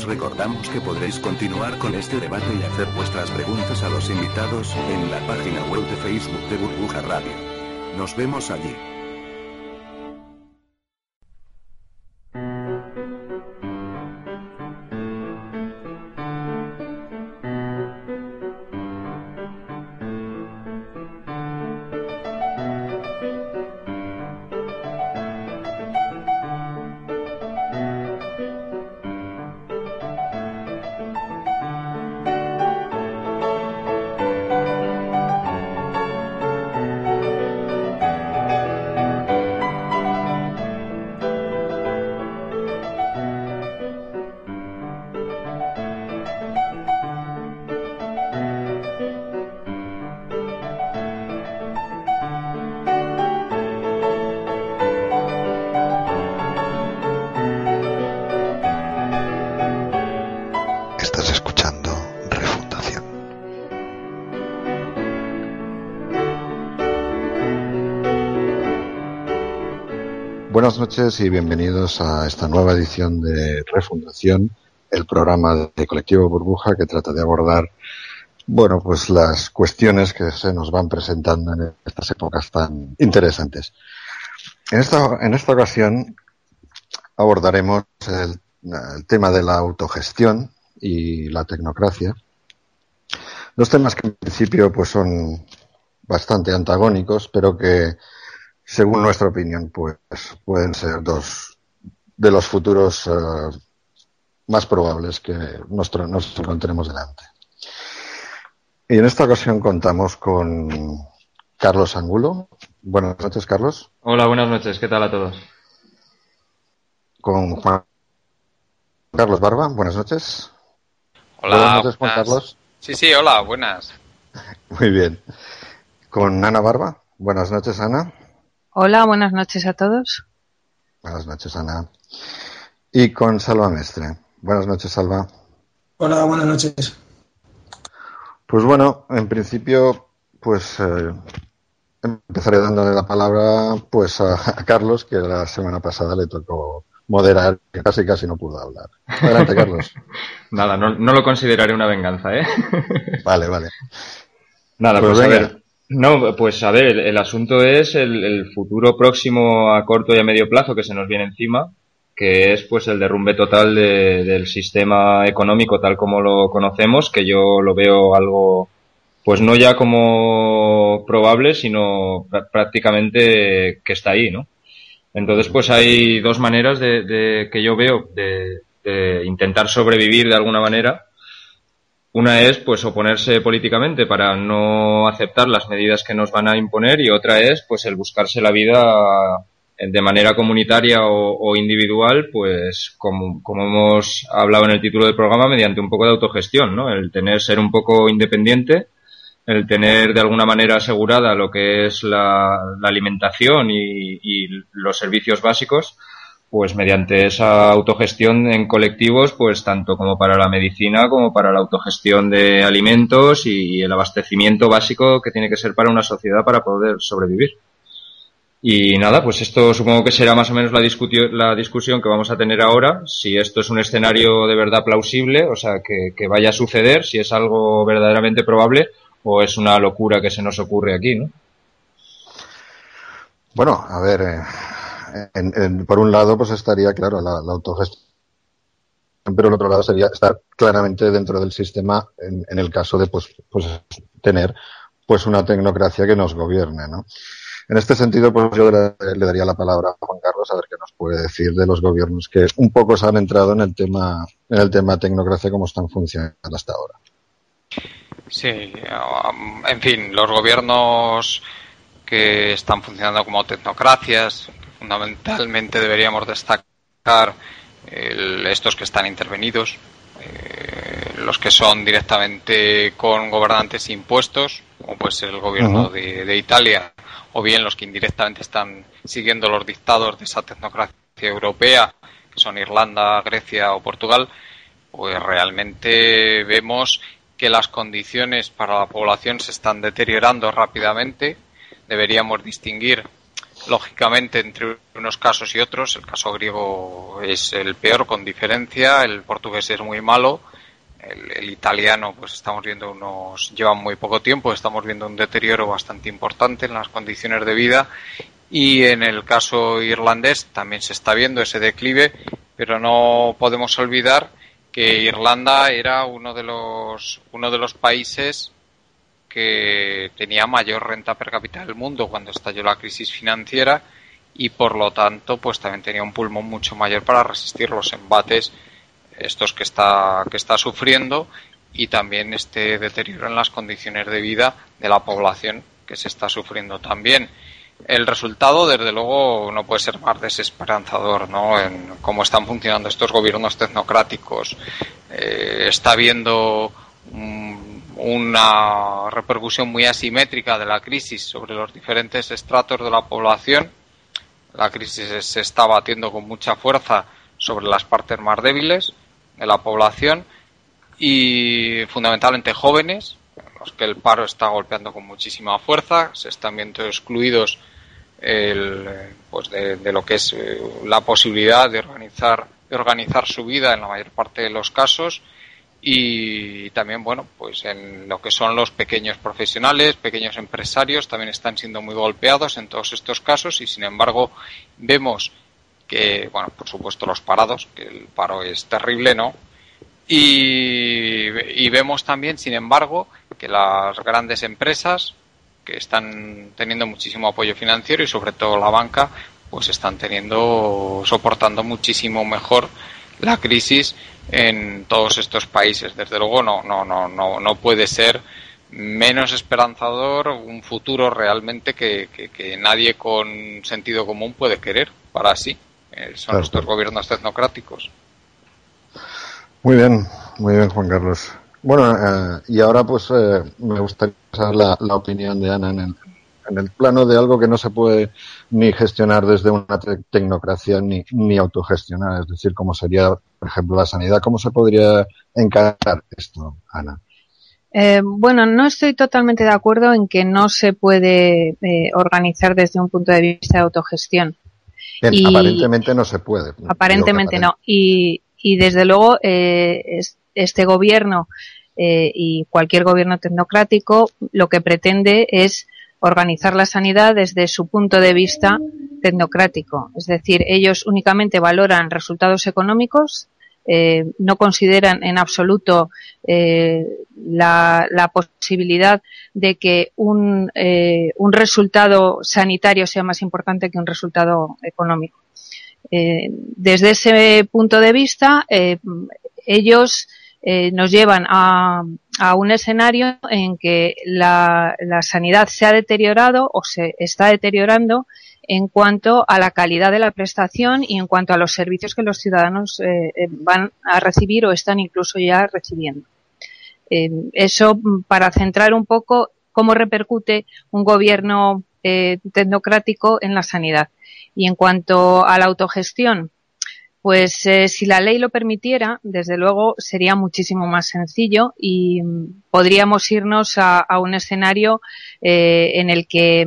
Os recordamos que podréis continuar con este debate y hacer vuestras preguntas a los invitados en la página web de Facebook de Burbuja Radio. Nos vemos allí. Noches y bienvenidos a esta nueva edición de Refundación, el programa de Colectivo Burbuja que trata de abordar, bueno, pues las cuestiones que se nos van presentando en estas épocas tan interesantes. En esta, en esta ocasión abordaremos el, el tema de la autogestión y la tecnocracia. Dos temas que en principio pues son bastante antagónicos, pero que según nuestra opinión pues pueden ser dos de los futuros eh, más probables que nos, nos encontremos delante. Y en esta ocasión contamos con Carlos Angulo. Buenas noches, Carlos. Hola, buenas noches. ¿Qué tal a todos? Con Juan Carlos Barba. Buenas noches. Hola, Buenas noches, Juan buenas. Carlos. Sí, sí, hola, buenas. Muy bien. Con Ana Barba. Buenas noches, Ana. Hola, buenas noches a todos. Buenas noches, Ana. Y con Salva Mestre. Buenas noches, Salva. Hola, buenas noches. Pues bueno, en principio, pues eh, empezaré dándole la palabra pues a, a Carlos, que la semana pasada le tocó moderar, que casi casi no pudo hablar. Adelante, Carlos. Nada, no, no lo consideraré una venganza, ¿eh? Vale, vale. Nada, Pues pues, a ver. No, pues a ver, el, asunto es el, futuro próximo a corto y a medio plazo que se nos viene encima, que es pues el derrumbe total de- del sistema económico tal como lo conocemos, que yo lo veo algo, pues no ya como probable, sino prá- prácticamente que está ahí, ¿no? Entonces, pues hay dos maneras de, de- que yo veo de, de intentar sobrevivir de alguna manera. Una es, pues, oponerse políticamente para no aceptar las medidas que nos van a imponer y otra es, pues, el buscarse la vida de manera comunitaria o, o individual, pues, como, como hemos hablado en el título del programa, mediante un poco de autogestión, ¿no? El tener, ser un poco independiente, el tener de alguna manera asegurada lo que es la, la alimentación y, y los servicios básicos, pues mediante esa autogestión en colectivos, pues tanto como para la medicina como para la autogestión de alimentos y el abastecimiento básico que tiene que ser para una sociedad para poder sobrevivir. Y nada, pues esto supongo que será más o menos la, la discusión que vamos a tener ahora, si esto es un escenario de verdad plausible, o sea, que, que vaya a suceder, si es algo verdaderamente probable o es una locura que se nos ocurre aquí, ¿no? Bueno, a ver, eh, por un lado, pues estaría, claro, la, autogestión, pero el otro lado sería estar claramente dentro del sistema en, el caso de, pues, pues, tener, pues, una tecnocracia que nos gobierne, ¿no? En este sentido, pues yo le, daría la palabra a Juan Carlos a ver qué nos puede decir de los gobiernos que un poco se han entrado en el tema, en el tema tecnocracia, cómo están funcionando hasta ahora. Sí, um, en fin, los gobiernos que están funcionando como tecnocracias. Fundamentalmente deberíamos destacar estos que están intervenidos, eh, los que son directamente con gobernantes impuestos, como puede ser el gobierno de, Italia, o bien los que indirectamente están siguiendo los dictados de esa tecnocracia europea, que son Irlanda, Grecia o Portugal, pues realmente vemos que las condiciones para la población se están deteriorando rápidamente. Deberíamos distinguir lógicamente entre unos casos y otros. El caso griego es el peor con diferencia, el portugués es muy malo, el, italiano pues estamos viendo unos lleva muy poco tiempo, estamos viendo un deterioro bastante importante en las condiciones de vida. Y en el caso irlandés también se está viendo ese declive, pero no podemos olvidar que Irlanda era uno de los uno de los países que tenía mayor renta per cápita del mundo cuando estalló la crisis financiera y por lo tanto pues también tenía un pulmón mucho mayor para resistir los embates estos que está que está sufriendo y también este deterioro en las condiciones de vida de la población que se está sufriendo también el resultado, desde luego, no puede ser más desesperanzador, ¿no? En cómo están funcionando estos gobiernos tecnocráticos. Eh, está habiendo una repercusión muy asimétrica de la crisis sobre los diferentes estratos de la población. La crisis se está batiendo con mucha fuerza sobre las partes más débiles de la población y fundamentalmente jóvenes, los que el paro está golpeando con muchísima fuerza, se están viendo excluidos el, pues de, lo que es eh, la posibilidad de organizar, de organizar su vida en la mayor parte de los casos y también bueno pues en lo que son los pequeños profesionales pequeños empresarios también están siendo muy golpeados en todos estos casos y sin embargo vemos que bueno por supuesto los parados que el paro es terrible no y, y vemos también sin embargo que las grandes empresas que están teniendo muchísimo apoyo financiero y sobre todo la banca pues están teniendo soportando muchísimo mejor la crisis en todos estos países. Desde luego no no no no no puede ser menos esperanzador un futuro realmente que, que, nadie con sentido común puede querer. Para sí eh, son estos gobiernos tecnocráticos. Muy bien muy bien Juan Carlos. Bueno, eh, y ahora pues eh, me gustaría saber la, opinión de Ana en el, plano de algo que no se puede ni gestionar desde una tecnocracia ni, ni autogestionar, es decir, como sería, por ejemplo, la sanidad. ¿Cómo se podría encarar esto, Ana? Eh, bueno, no estoy totalmente de acuerdo en que no se puede organizar desde un punto de vista de autogestión. aparentemente no se puede. Aparentemente no. Y, y desde luego eh, este gobierno eh, y cualquier gobierno tecnocrático lo que pretende es organizar la sanidad desde su punto de vista tecnocrático. Es decir, ellos únicamente valoran resultados económicos, eh, no consideran en absoluto eh, la, posibilidad de que un, un, resultado sanitario sea más importante que un resultado económico. desde ese punto de vista, ellos eh, nos llevan a, a, un escenario en que la, la, sanidad se ha deteriorado o se está deteriorando en cuanto a la calidad de la prestación y en cuanto a los servicios que los ciudadanos eh, eh van a recibir o están incluso ya recibiendo. Eh, eso para centrar un poco cómo repercute un gobierno eh, tecnocrático en la sanidad. Y en cuanto a la autogestión, pues eh, si la ley lo permitiera, desde luego sería muchísimo más sencillo y mm, podríamos irnos a, un escenario eh, en el que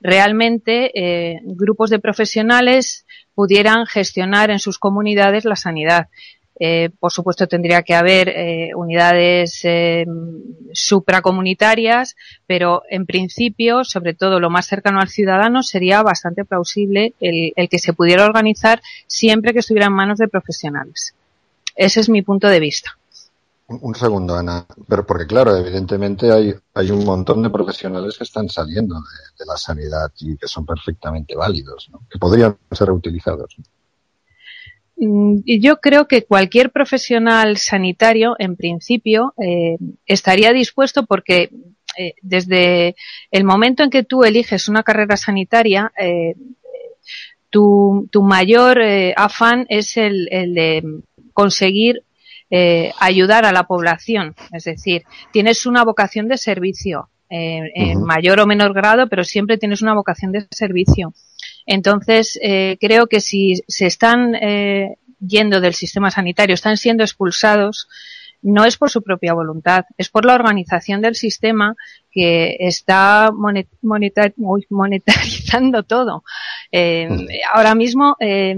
realmente eh, grupos de profesionales pudieran gestionar en sus comunidades la sanidad. Eh, por supuesto, tendría que haber eh, unidades eh, supracomunitarias, pero en principio, sobre todo lo más cercano al ciudadano, sería bastante plausible el, que se pudiera organizar siempre que estuviera en manos de profesionales. Ese es mi punto de vista. Un, segundo, Ana, pero porque claro, evidentemente hay, un montón de profesionales que están saliendo de, la sanidad y que son perfectamente válidos, que podrían ser reutilizados. Yo creo que cualquier profesional sanitario, en principio, eh, estaría dispuesto porque eh, desde el momento en que tú eliges una carrera sanitaria, eh, tu, tu, mayor eh, afán es el, el de conseguir eh, ayudar a la población. Es decir, tienes una vocación de servicio, en mayor o menor grado, pero siempre tienes una vocación de servicio. Entonces, eh, creo que si se están eh, yendo del sistema sanitario, están siendo expulsados, no es por su propia voluntad, es por la organización del sistema que está monetar monetarizando todo. Eh, ahora mismo eh,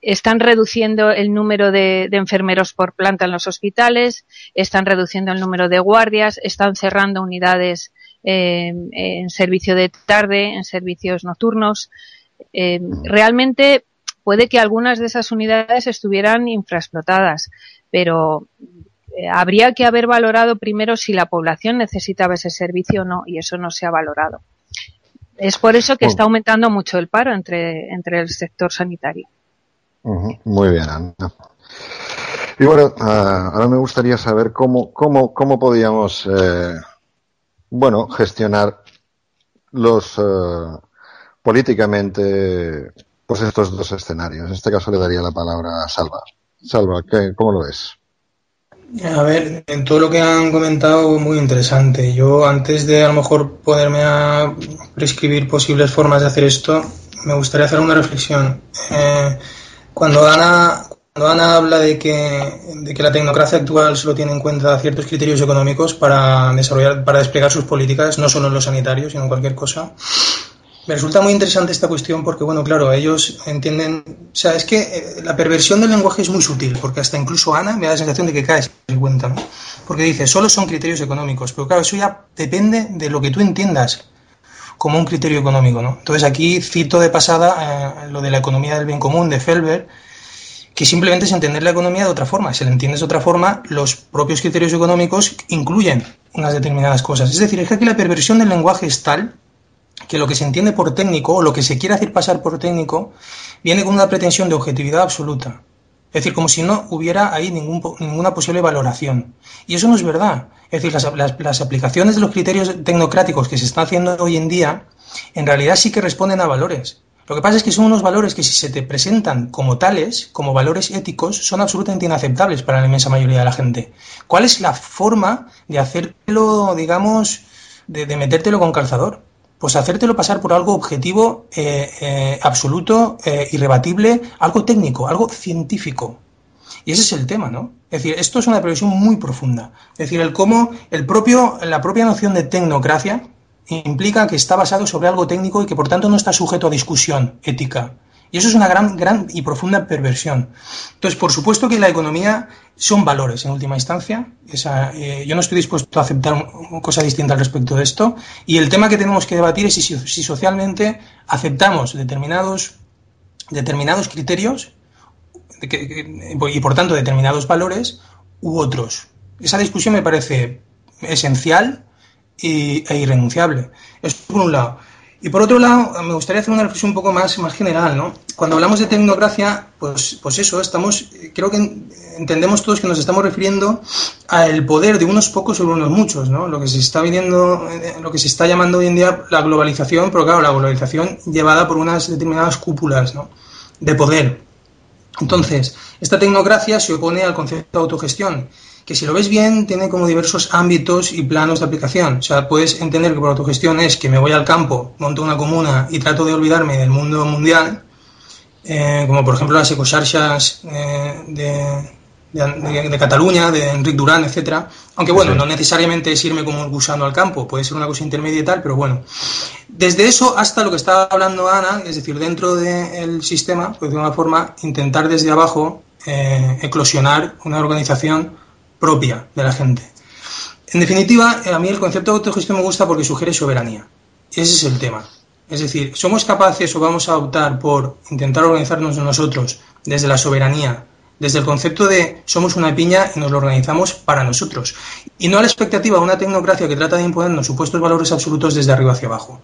están reduciendo el número de, de, enfermeros por planta en los hospitales, están reduciendo el número de guardias, están cerrando unidades eh, en servicio de tarde, en servicios nocturnos. Eh, realmente puede que algunas de esas unidades estuvieran infraexplotadas, pero eh, habría que haber valorado primero si la población necesitaba ese servicio o no, y eso no se ha valorado. Es por eso que está aumentando mucho el paro entre, entre el sector sanitario. Muy bien, Ana. Y bueno, uh, ahora me gustaría saber cómo, cómo, cómo podíamos, eh, bueno, gestionar los, uh, políticamente, pues estos dos escenarios. En este caso le daría la palabra a Salva. Salva, ¿qué, ¿cómo lo ves? A ver, en todo lo que han comentado, muy interesante. Yo, antes de a lo mejor ponerme a prescribir posibles formas de hacer esto, me gustaría hacer una reflexión. Eh, cuando Ana, Ana habla de que, la tecnocracia actual solo tiene en cuenta ciertos criterios económicos para desarrollar, para desplegar sus políticas, no solo en los sanitarios, sino en cualquier cosa, me resulta muy interesante esta cuestión porque, bueno, claro, ellos entienden. O sea, es que eh, la perversión del lenguaje es muy sutil, porque hasta incluso Ana me da la sensación de que cae en cuenta, ¿no? Porque dice, solo son criterios económicos, pero claro, eso ya depende de lo que tú entiendas como un criterio económico. ¿no? Entonces aquí cito de pasada eh, lo de la economía del bien común de Felber, que simplemente es entender la economía de otra forma. Si la entiendes de otra forma, los propios criterios económicos incluyen unas determinadas cosas. Es decir, es que aquí la perversión del lenguaje es tal que lo que se entiende por técnico o lo que se quiere hacer pasar por técnico viene con una pretensión de objetividad absoluta. Es decir, como si no hubiera ahí ningún, ninguna posible valoración. Y eso no es verdad. Es decir, las, aplicaciones de los criterios tecnocráticos que se están haciendo hoy en día, en realidad sí que responden a valores. Lo que pasa es que son unos valores que si se te presentan como tales, como valores éticos, son absolutamente inaceptables para la inmensa mayoría de la gente. ¿Cuál es la forma de hacerlo, digamos, de, de metértelo con calzador? Pues hacértelo pasar por algo objetivo, eh, eh, absoluto, eh, irrebatible, algo técnico, algo científico. Y ese es el tema, ¿no? Es decir, esto es una previsión muy profunda. Es decir, el cómo el propio, la propia noción de tecnocracia implica que está basado sobre algo técnico y que por tanto no está sujeto a discusión ética. Y eso es una gran, gran y profunda perversión. Entonces, por supuesto que la economía son valores en última instancia. Esa, eh, yo no estoy dispuesto a aceptar una cosa distinta al respecto de esto. Y el tema que tenemos que debatir es si, socialmente aceptamos determinados, determinados criterios y por tanto determinados valores u otros. Esa discusión me parece esencial y, e irrenunciable. Eso por un lado. Y por otro lado, me gustaría hacer una reflexión un poco más, más general, ¿no? Cuando hablamos de tecnocracia, pues, pues eso, estamos, creo que entendemos todos que nos estamos refiriendo al poder de unos pocos sobre unos muchos, ¿no? Lo que se está viviendo, lo que se está llamando hoy en día la globalización, pero claro, la globalización llevada por unas determinadas cúpulas, ¿no? De poder. Entonces, esta tecnocracia se opone al concepto de autogestión que si lo ves bien tiene como diversos ámbitos y planos de aplicación. O sea, puedes entender que por autogestión es que me voy al campo, monto una comuna y trato de olvidarme del mundo mundial, eh, como por ejemplo las ecocharchas eh, de, de, de, Cataluña, de Enric Durán, etcétera. Aunque bueno, sí. no necesariamente es irme como un gusano al campo, puede ser una cosa intermedia y tal, pero bueno. Desde eso hasta lo que estaba hablando Ana, es decir, dentro del sistema, pues de una forma intentar desde abajo eh, eclosionar una organización propia de la gente. En definitiva, a mí el concepto de autogestión me gusta porque sugiere soberanía. Ese es el tema. Es decir, ¿somos capaces o vamos a optar por intentar organizarnos nosotros desde la soberanía, desde el concepto de somos una piña y nos lo organizamos para nosotros? Y no a la expectativa de una tecnocracia que trata de imponernos supuestos valores absolutos desde arriba hacia abajo.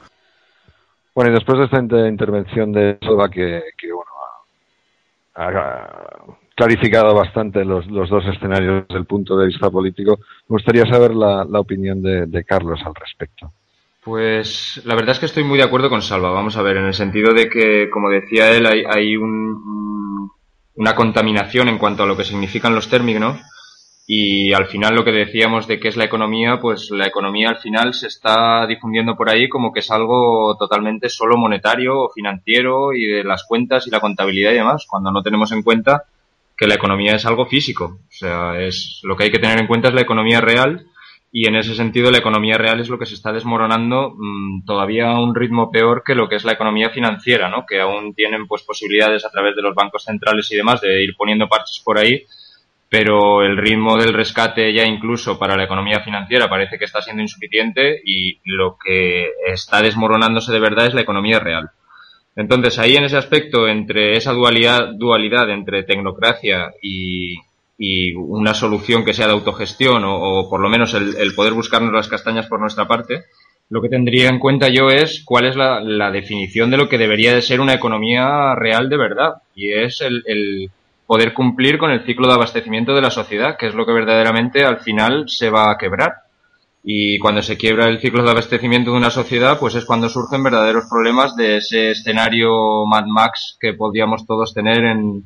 Bueno, y después de esta intervención de Soba que, que bueno, ha, ha, clarificado bastante los, dos escenarios desde el punto de vista político. Me gustaría saber la, opinión de, Carlos al respecto. Pues la verdad es que estoy muy de acuerdo con Salva. Vamos a ver, en el sentido de que, como decía él, hay, hay un, una contaminación en cuanto a lo que significan los términos y al final lo que decíamos de qué es la economía, pues la economía al final se está difundiendo por ahí como que es algo totalmente solo monetario o financiero y de las cuentas y la contabilidad y demás, cuando no tenemos en cuenta que la economía es algo físico. O sea, es lo que hay que tener en cuenta es la economía real y en ese sentido la economía real es lo que se está desmoronando mmm, todavía a un ritmo peor que lo que es la economía financiera, ¿no? Que aún tienen pues posibilidades a través de los bancos centrales y demás de ir poniendo parches por ahí pero el ritmo del rescate ya incluso para la economía financiera parece que está siendo insuficiente y lo que está desmoronándose de verdad es la economía real. Entonces ahí en ese aspecto entre esa dualidad, dualidad entre tecnocracia y, una solución que sea de autogestión o, por lo menos el, poder buscarnos las castañas por nuestra parte, lo que tendría en cuenta yo es cuál es la, definición de lo que debería de ser una economía real de verdad y es el poder cumplir con el ciclo de abastecimiento de la sociedad, que es lo que verdaderamente al final se va a quebrar. Y cuando se quiebra el ciclo de abastecimiento de una sociedad, pues es cuando surgen verdaderos problemas de ese escenario Mad Max que podríamos todos tener en,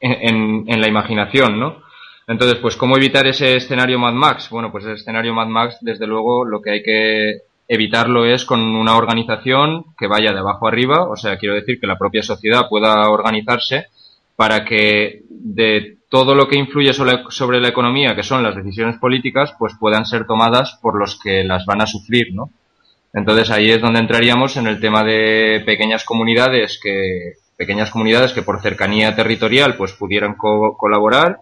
en, en la imaginación, ¿no? Entonces, pues, ¿cómo evitar ese escenario Mad Max? Bueno, pues el escenario Mad Max, desde luego, lo que hay que evitarlo es con una organización que vaya de abajo arriba, o sea, quiero decir que la propia sociedad pueda organizarse para que de todo lo que influye sobre, la economía, que son las decisiones políticas, pues puedan ser tomadas por los que las van a sufrir, ¿no? Entonces ahí es donde entraríamos en el tema de pequeñas comunidades que pequeñas comunidades que por cercanía territorial pues pudieran colaborar,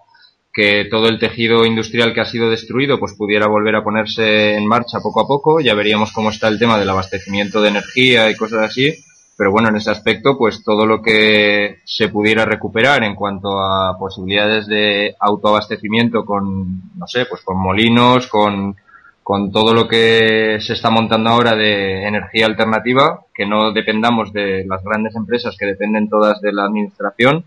que todo el tejido industrial que ha sido destruido pues pudiera volver a ponerse en marcha poco a poco. Ya veríamos cómo está el tema del abastecimiento de energía y cosas así pero bueno, en ese aspecto, pues todo lo que se pudiera recuperar en cuanto a posibilidades de autoabastecimiento con, no sé, pues con molinos, con, con todo lo que se está montando ahora de energía alternativa, que no dependamos de las grandes empresas que dependen todas de la administración.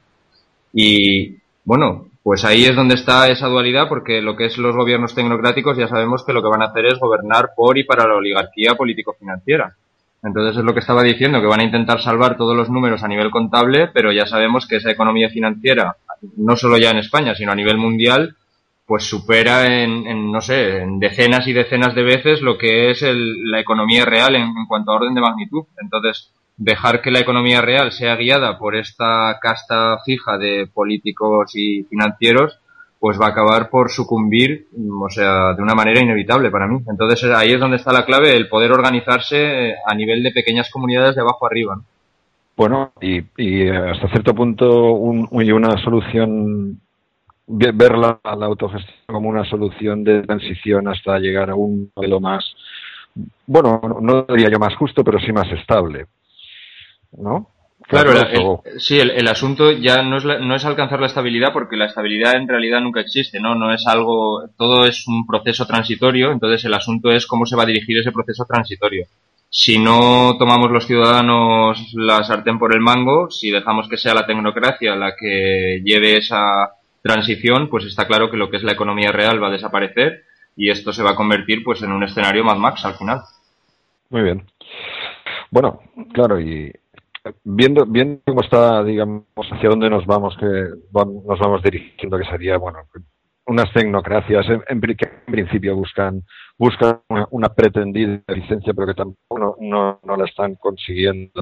Y bueno, pues ahí es donde está esa dualidad, porque lo que es los gobiernos tecnocráticos ya sabemos que lo que van a hacer es gobernar por y para la oligarquía político-financiera. Entonces es lo que estaba diciendo, que van a intentar salvar todos los números a nivel contable, pero ya sabemos que esa economía financiera, no solo ya en España, sino a nivel mundial, pues supera en, no sé, en decenas y decenas de veces lo que es la economía real en, en, cuanto a orden de magnitud. Entonces, dejar que la economía real sea guiada por esta casta fija de políticos y financieros, pues va a acabar por sucumbir, o sea, de una manera inevitable para mí. Entonces ahí es donde está la clave, el poder organizarse a nivel de pequeñas comunidades de abajo arriba. Bueno, y, hasta cierto punto un, una solución, ver la, autogestión como una solución de transición hasta llegar a un modelo más, bueno, no diría yo más justo, pero sí más estable. ¿No? Claro, el, sí, el, asunto ya no es, no es alcanzar la estabilidad porque la estabilidad en realidad nunca existe, ¿no? No es algo, todo es un proceso transitorio, entonces el asunto es cómo se va a dirigir ese proceso transitorio. Si no tomamos los ciudadanos la sartén por el mango, si dejamos que sea la tecnocracia la que lleve esa transición, pues está claro que lo que es la economía real va a desaparecer y esto se va a convertir pues en un escenario más Max al final. Muy bien. Bueno, claro, y viendo, viendo cómo está, digamos, hacia dónde nos vamos, que nos vamos dirigiendo, que sería, bueno, unas tecnocracias en, en, principio buscan buscan una, pretendida licencia, pero que tampoco no, no, la están consiguiendo,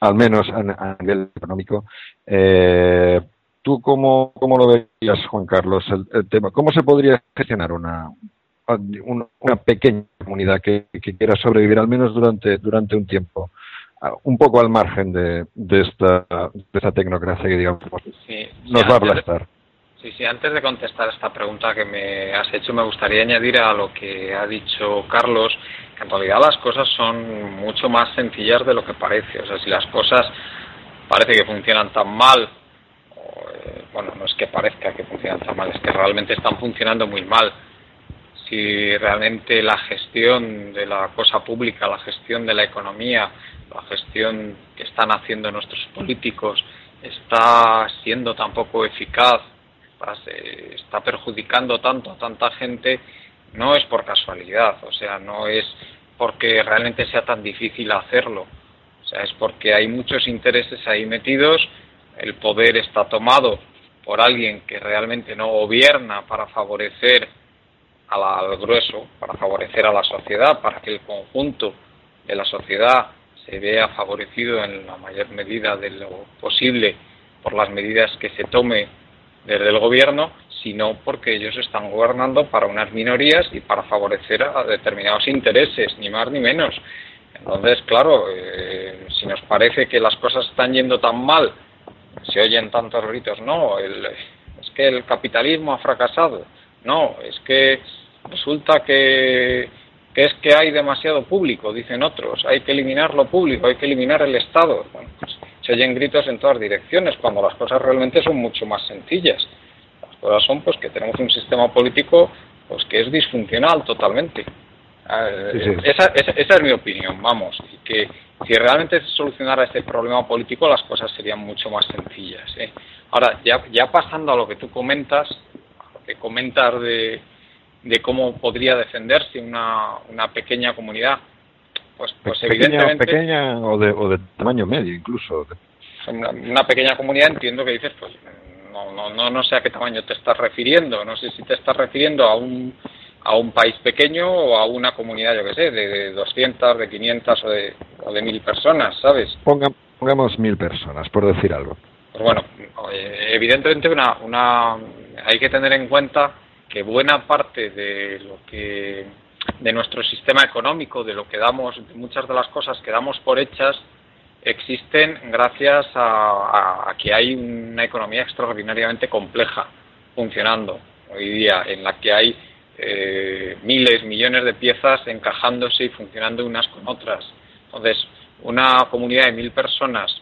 al menos a, nivel económico. Eh, ¿Tú cómo, cómo lo veías, Juan Carlos, el, tema? ¿Cómo se podría gestionar una, una, pequeña comunidad que, que, quiera sobrevivir, al menos durante, durante un tiempo? Un poco al margen de, de, esta, de esta tecnocracia que digamos nos va a aplastar. Sí, sí, antes de contestar esta pregunta que me has hecho, me gustaría añadir a lo que ha dicho Carlos, que en realidad las cosas son mucho más sencillas de lo que parece. O sea, si las cosas parece que funcionan tan mal, eh, bueno, no es que parezca que funcionan tan mal, es que realmente están funcionando muy mal. Si realmente la gestión de la cosa pública, la gestión de la economía, la gestión que están haciendo nuestros políticos está siendo tan poco eficaz está perjudicando tanto a tanta gente, no es por casualidad, o sea, no es porque realmente sea tan difícil hacerlo, o sea, es porque hay muchos intereses ahí metidos, el poder está tomado por alguien que realmente no gobierna para favorecer al grueso, para favorecer a la sociedad, para que el conjunto de la sociedad se vea favorecido en la mayor medida de lo posible por las medidas que se tome desde el gobierno, sino porque ellos están gobernando para unas minorías y para favorecer a determinados intereses, ni más ni menos. Entonces, claro, eh, si nos parece que las cosas están yendo tan mal, se oyen tantos gritos, no, es que el capitalismo ha fracasado, no, es que resulta que, que, es que hay demasiado público, dicen otros, hay que eliminar lo público, hay que eliminar el Estado. Bueno, pues, se oyen gritos en todas direcciones, cuando las cosas realmente son mucho más sencillas. Las cosas son pues que tenemos un sistema político pues que es disfuncional totalmente. Esa, es mi opinión, vamos, y que si realmente se solucionara este problema político las cosas serían mucho más sencillas. ¿eh? Ahora, ya, ya pasando a lo que tú comentas, a lo que comentas de, de cómo podría defenderse una, una pequeña comunidad, pues, pues evidentemente... Pequeña o de, o de tamaño medio incluso. Una, pequeña comunidad entiendo que dices, pues no, no, no, no sé a qué tamaño te estás refiriendo, no sé si te estás refiriendo a un, a un país pequeño o a una comunidad, yo qué sé, de, 200, de 500 o de, o de 1000 personas, ¿sabes? pongamos 1000 personas, por decir algo. Pues bueno, eh, evidentemente una, una, hay que tener en cuenta que buena parte de lo que de nuestro sistema económico, de lo que damos, de muchas de las cosas que damos por hechas, existen gracias a, que hay una economía extraordinariamente compleja funcionando hoy día, en la que hay eh, miles, millones de piezas encajándose y funcionando unas con otras. Entonces, una comunidad de mil personas,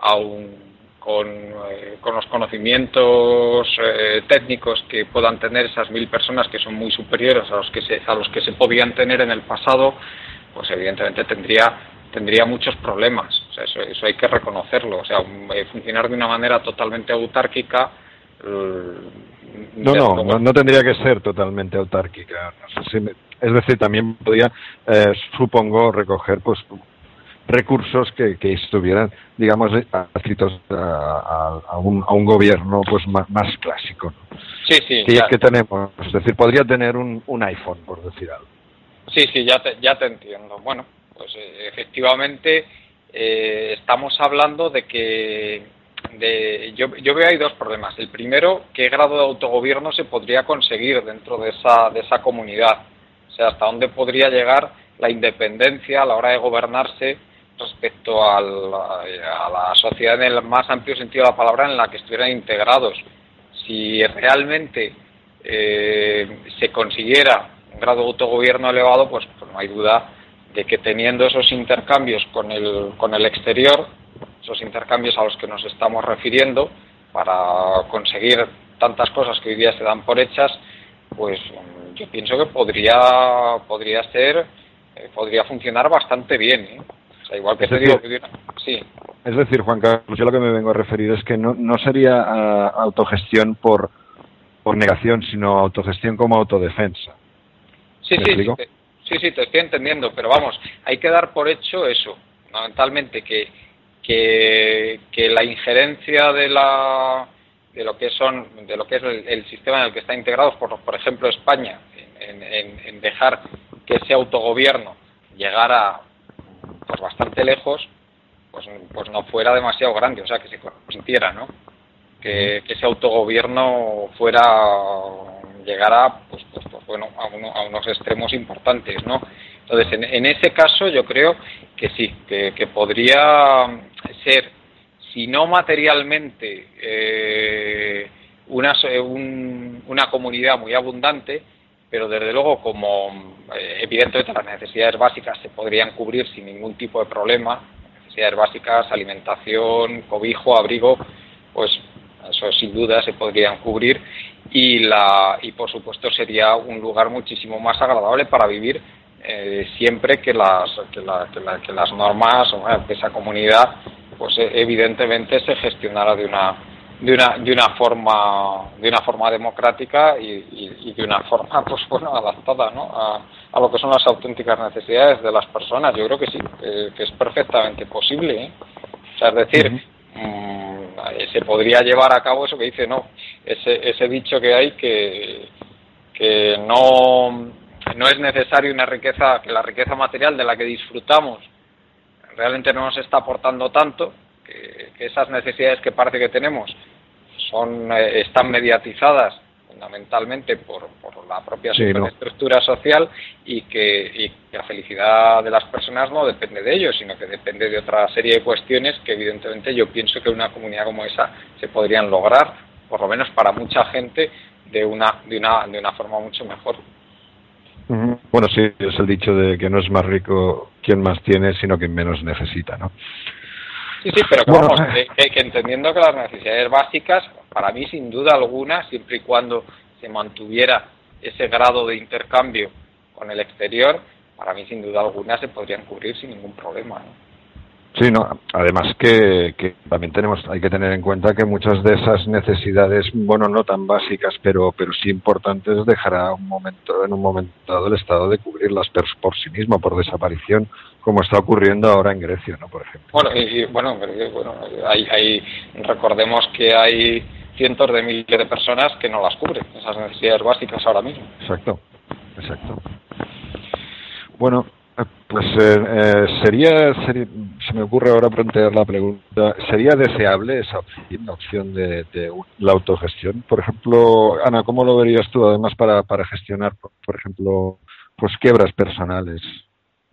aun con, eh, con los conocimientos eh, técnicos que puedan tener esas mil personas que son muy superiores a los que se, a los que se podían tener en el pasado, pues evidentemente tendría tendría muchos problemas. O sea, eso, eso hay que reconocerlo. O sea, eh, funcionar de una manera totalmente autárquica. no, no, no, no, tendría que ser totalmente autárquica. es decir, también podría, supongo, recoger pues recursos que, que estuvieran, digamos, adscritos a, a, un, a un gobierno pues más, más clásico. Sí, sí. Que, que tenemos, es decir, podría tener un, un iPhone, por decir algo. Sí, sí, ya te, ya te entiendo. Bueno, pues eh, efectivamente eh, estamos hablando de que de, yo, yo veo hay dos problemas. El primero, qué grado de autogobierno se podría conseguir dentro de esa, de esa comunidad. O sea, hasta dónde podría llegar la independencia a la hora de gobernarse respecto a la sociedad en el más amplio sentido de la palabra en la que estuvieran integrados. Si realmente eh, se consiguiera un grado de autogobierno elevado, pues, pues, no hay duda de que teniendo esos intercambios con el, con el exterior, esos intercambios a los que nos estamos refiriendo, para conseguir tantas cosas que hoy día se dan por hechas, pues yo pienso que podría, podría ser, eh, podría funcionar bastante bien. ¿eh? Igual que es sí. Es decir, Juan Carlos, yo lo que me vengo a referir es que no, no sería ah, autogestión por, por negación, sino autogestión como autodefensa. Sí, sí, sí, te, sí, sí, te estoy entendiendo, pero vamos, hay que dar por hecho eso, fundamentalmente, que, que, que la injerencia de la de lo que son de lo que es el, sistema en el que está integrado por por ejemplo España en, en, en dejar que ese autogobierno llegara pues bastante lejos, pues, pues no fuera demasiado grande, o sea, que se sintiera, ¿no? Que, ese autogobierno fuera, llegara, pues, pues, pues bueno, a, a, unos extremos importantes, ¿no? Entonces, en, ese caso yo creo que sí, que, podría ser, si no materialmente, eh, una, una comunidad muy abundante, pero desde luego como eh, evidentemente las necesidades básicas se podrían cubrir sin ningún tipo de problema, necesidades básicas, alimentación, cobijo, abrigo, pues eso sin duda se podrían cubrir y la y por supuesto sería un lugar muchísimo más agradable para vivir eh, siempre que las que, que, las normas que esa comunidad pues evidentemente se gestionara de una de una de una forma de una forma democrática y, de una forma pues bueno adaptada ¿no? a, a, lo que son las auténticas necesidades de las personas yo creo que sí que es perfectamente posible ¿eh? o sea es decir mm, se podría llevar a cabo eso que dice no ese ese dicho que hay que que no no es necesario una riqueza que la riqueza material de la que disfrutamos realmente no nos está aportando tanto que, esas necesidades que parece que tenemos son eh, están mediatizadas fundamentalmente por, por la propia estructura social y que, la felicidad de las personas no depende de ello, sino que depende de otra serie de cuestiones que evidentemente yo pienso que una comunidad como esa se podrían lograr, por lo menos para mucha gente, de una, de una, de una forma mucho mejor. Bueno, sí, es el dicho de que no es más rico quien más tiene, sino quien menos necesita, ¿no? Sí, sí, pero vamos, eh. que, entendiendo que las necesidades básicas, para mí sin duda alguna, siempre y cuando se mantuviera ese grado de intercambio con el exterior, para mí sin duda alguna se podrían cubrir sin ningún problema. Sí, no. Además que, que, también tenemos, hay que tener en cuenta que muchas de esas necesidades, bueno, no tan básicas, pero, pero sí importantes, dejará un momento, en un momento dado el Estado de cubrirlas por sí mismo, por desaparición como está ocurriendo ahora en Grecia, ¿no? Por ejemplo. Bueno, y, bueno, bueno hay, hay, recordemos que hay cientos de miles de personas que no las cubren, esas necesidades básicas ahora mismo. Exacto, exacto. Bueno, eh, pues eh, eh, sería, se me ocurre ahora plantear la pregunta, ¿sería deseable esa opción, la opción de, de, la autogestión? Por ejemplo, Ana, ¿cómo lo verías tú además para, para gestionar, por ejemplo, pues quiebras personales?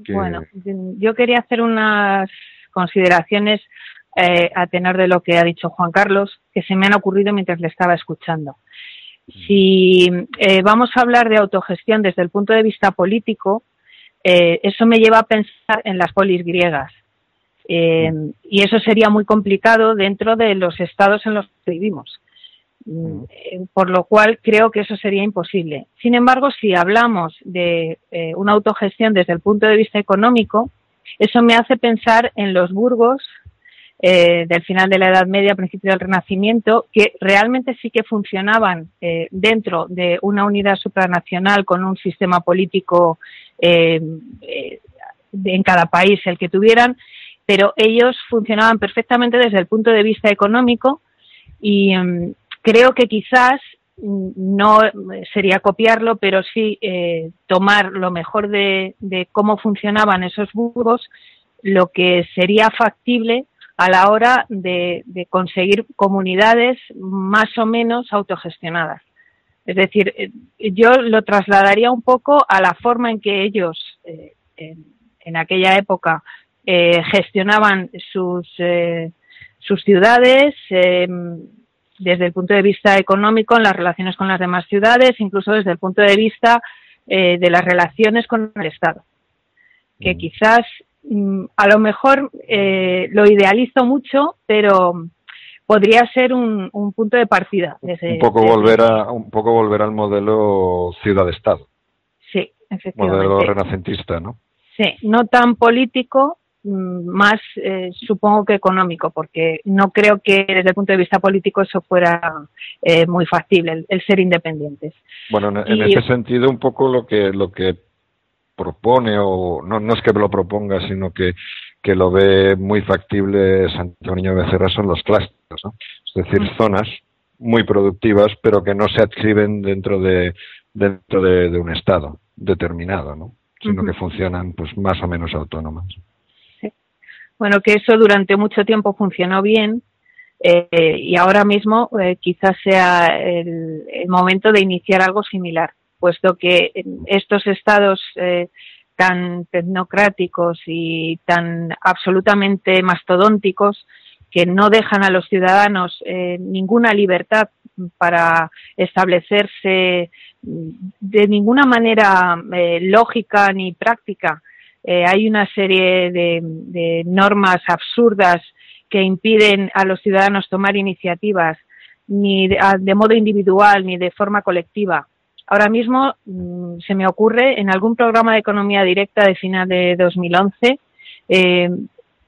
Bueno, yo quería hacer unas consideraciones eh, a tenor de lo que ha dicho Juan Carlos, que se me han ocurrido mientras le estaba escuchando. Si eh, vamos a hablar de autogestión desde el punto de vista político, eh, eso me lleva a pensar en las polis griegas. y eso sería muy complicado dentro de los estados en los que vivimos. Mm, eh, por lo cual creo que eso sería imposible. Sin embargo, si hablamos de eh, una autogestión desde el punto de vista económico, eso me hace pensar en los burgos eh, del final de la Edad Media, principio del Renacimiento, que realmente sí que funcionaban dentro de una unidad supranacional con un sistema político en cada país el que tuvieran, pero ellos funcionaban perfectamente desde el punto de vista económico y, em, creo que quizás mm, no sería copiarlo, pero sí eh, tomar lo mejor de, cómo funcionaban esos burgos, lo que sería factible a la hora de, conseguir comunidades más o menos autogestionadas. Es decir, eh, yo lo trasladaría un poco a la forma en que ellos eh, en, aquella época gestionaban sus, sus ciudades, desde el punto de vista económico en las relaciones con las demás ciudades, incluso desde el punto de vista eh, de las relaciones con el Estado. Que mm. quizás mm, a lo mejor eh, lo idealizo mucho, pero podría ser un, punto de partida. un poco volver a un poco volver al modelo ciudad-estado. Sí, efectivamente. Modelo renacentista, ¿no? Sí, no tan político, Mm, más, eh, supongo que económico, porque no creo que desde el punto de vista político eso fuera eh, muy factible, el, ser independientes. Bueno, en, ese sentido, un poco lo que lo que propone, o no, no es que lo proponga, sino que, que lo ve muy factible Santonio Becerra son los clústeres, ¿no? es decir, mm. zonas muy productivas, pero que no se adscriben dentro de dentro de, un estado determinado, ¿no? sino que funcionan pues más o menos autónomas. Bueno, que eso durante mucho tiempo funcionó bien eh, y ahora mismo eh, quizás sea el, momento de iniciar algo similar, puesto que estos estados eh, tan tecnocráticos y tan absolutamente mastodónticos que no dejan a los ciudadanos ninguna libertad para establecerse de ninguna manera lógica ni práctica eh, hay una serie de, normas absurdas que impiden a los ciudadanos tomar iniciativas ni de, modo individual ni de forma colectiva. Ahora mismo mm, se me ocurre en algún programa de economía directa de final de 2011 eh,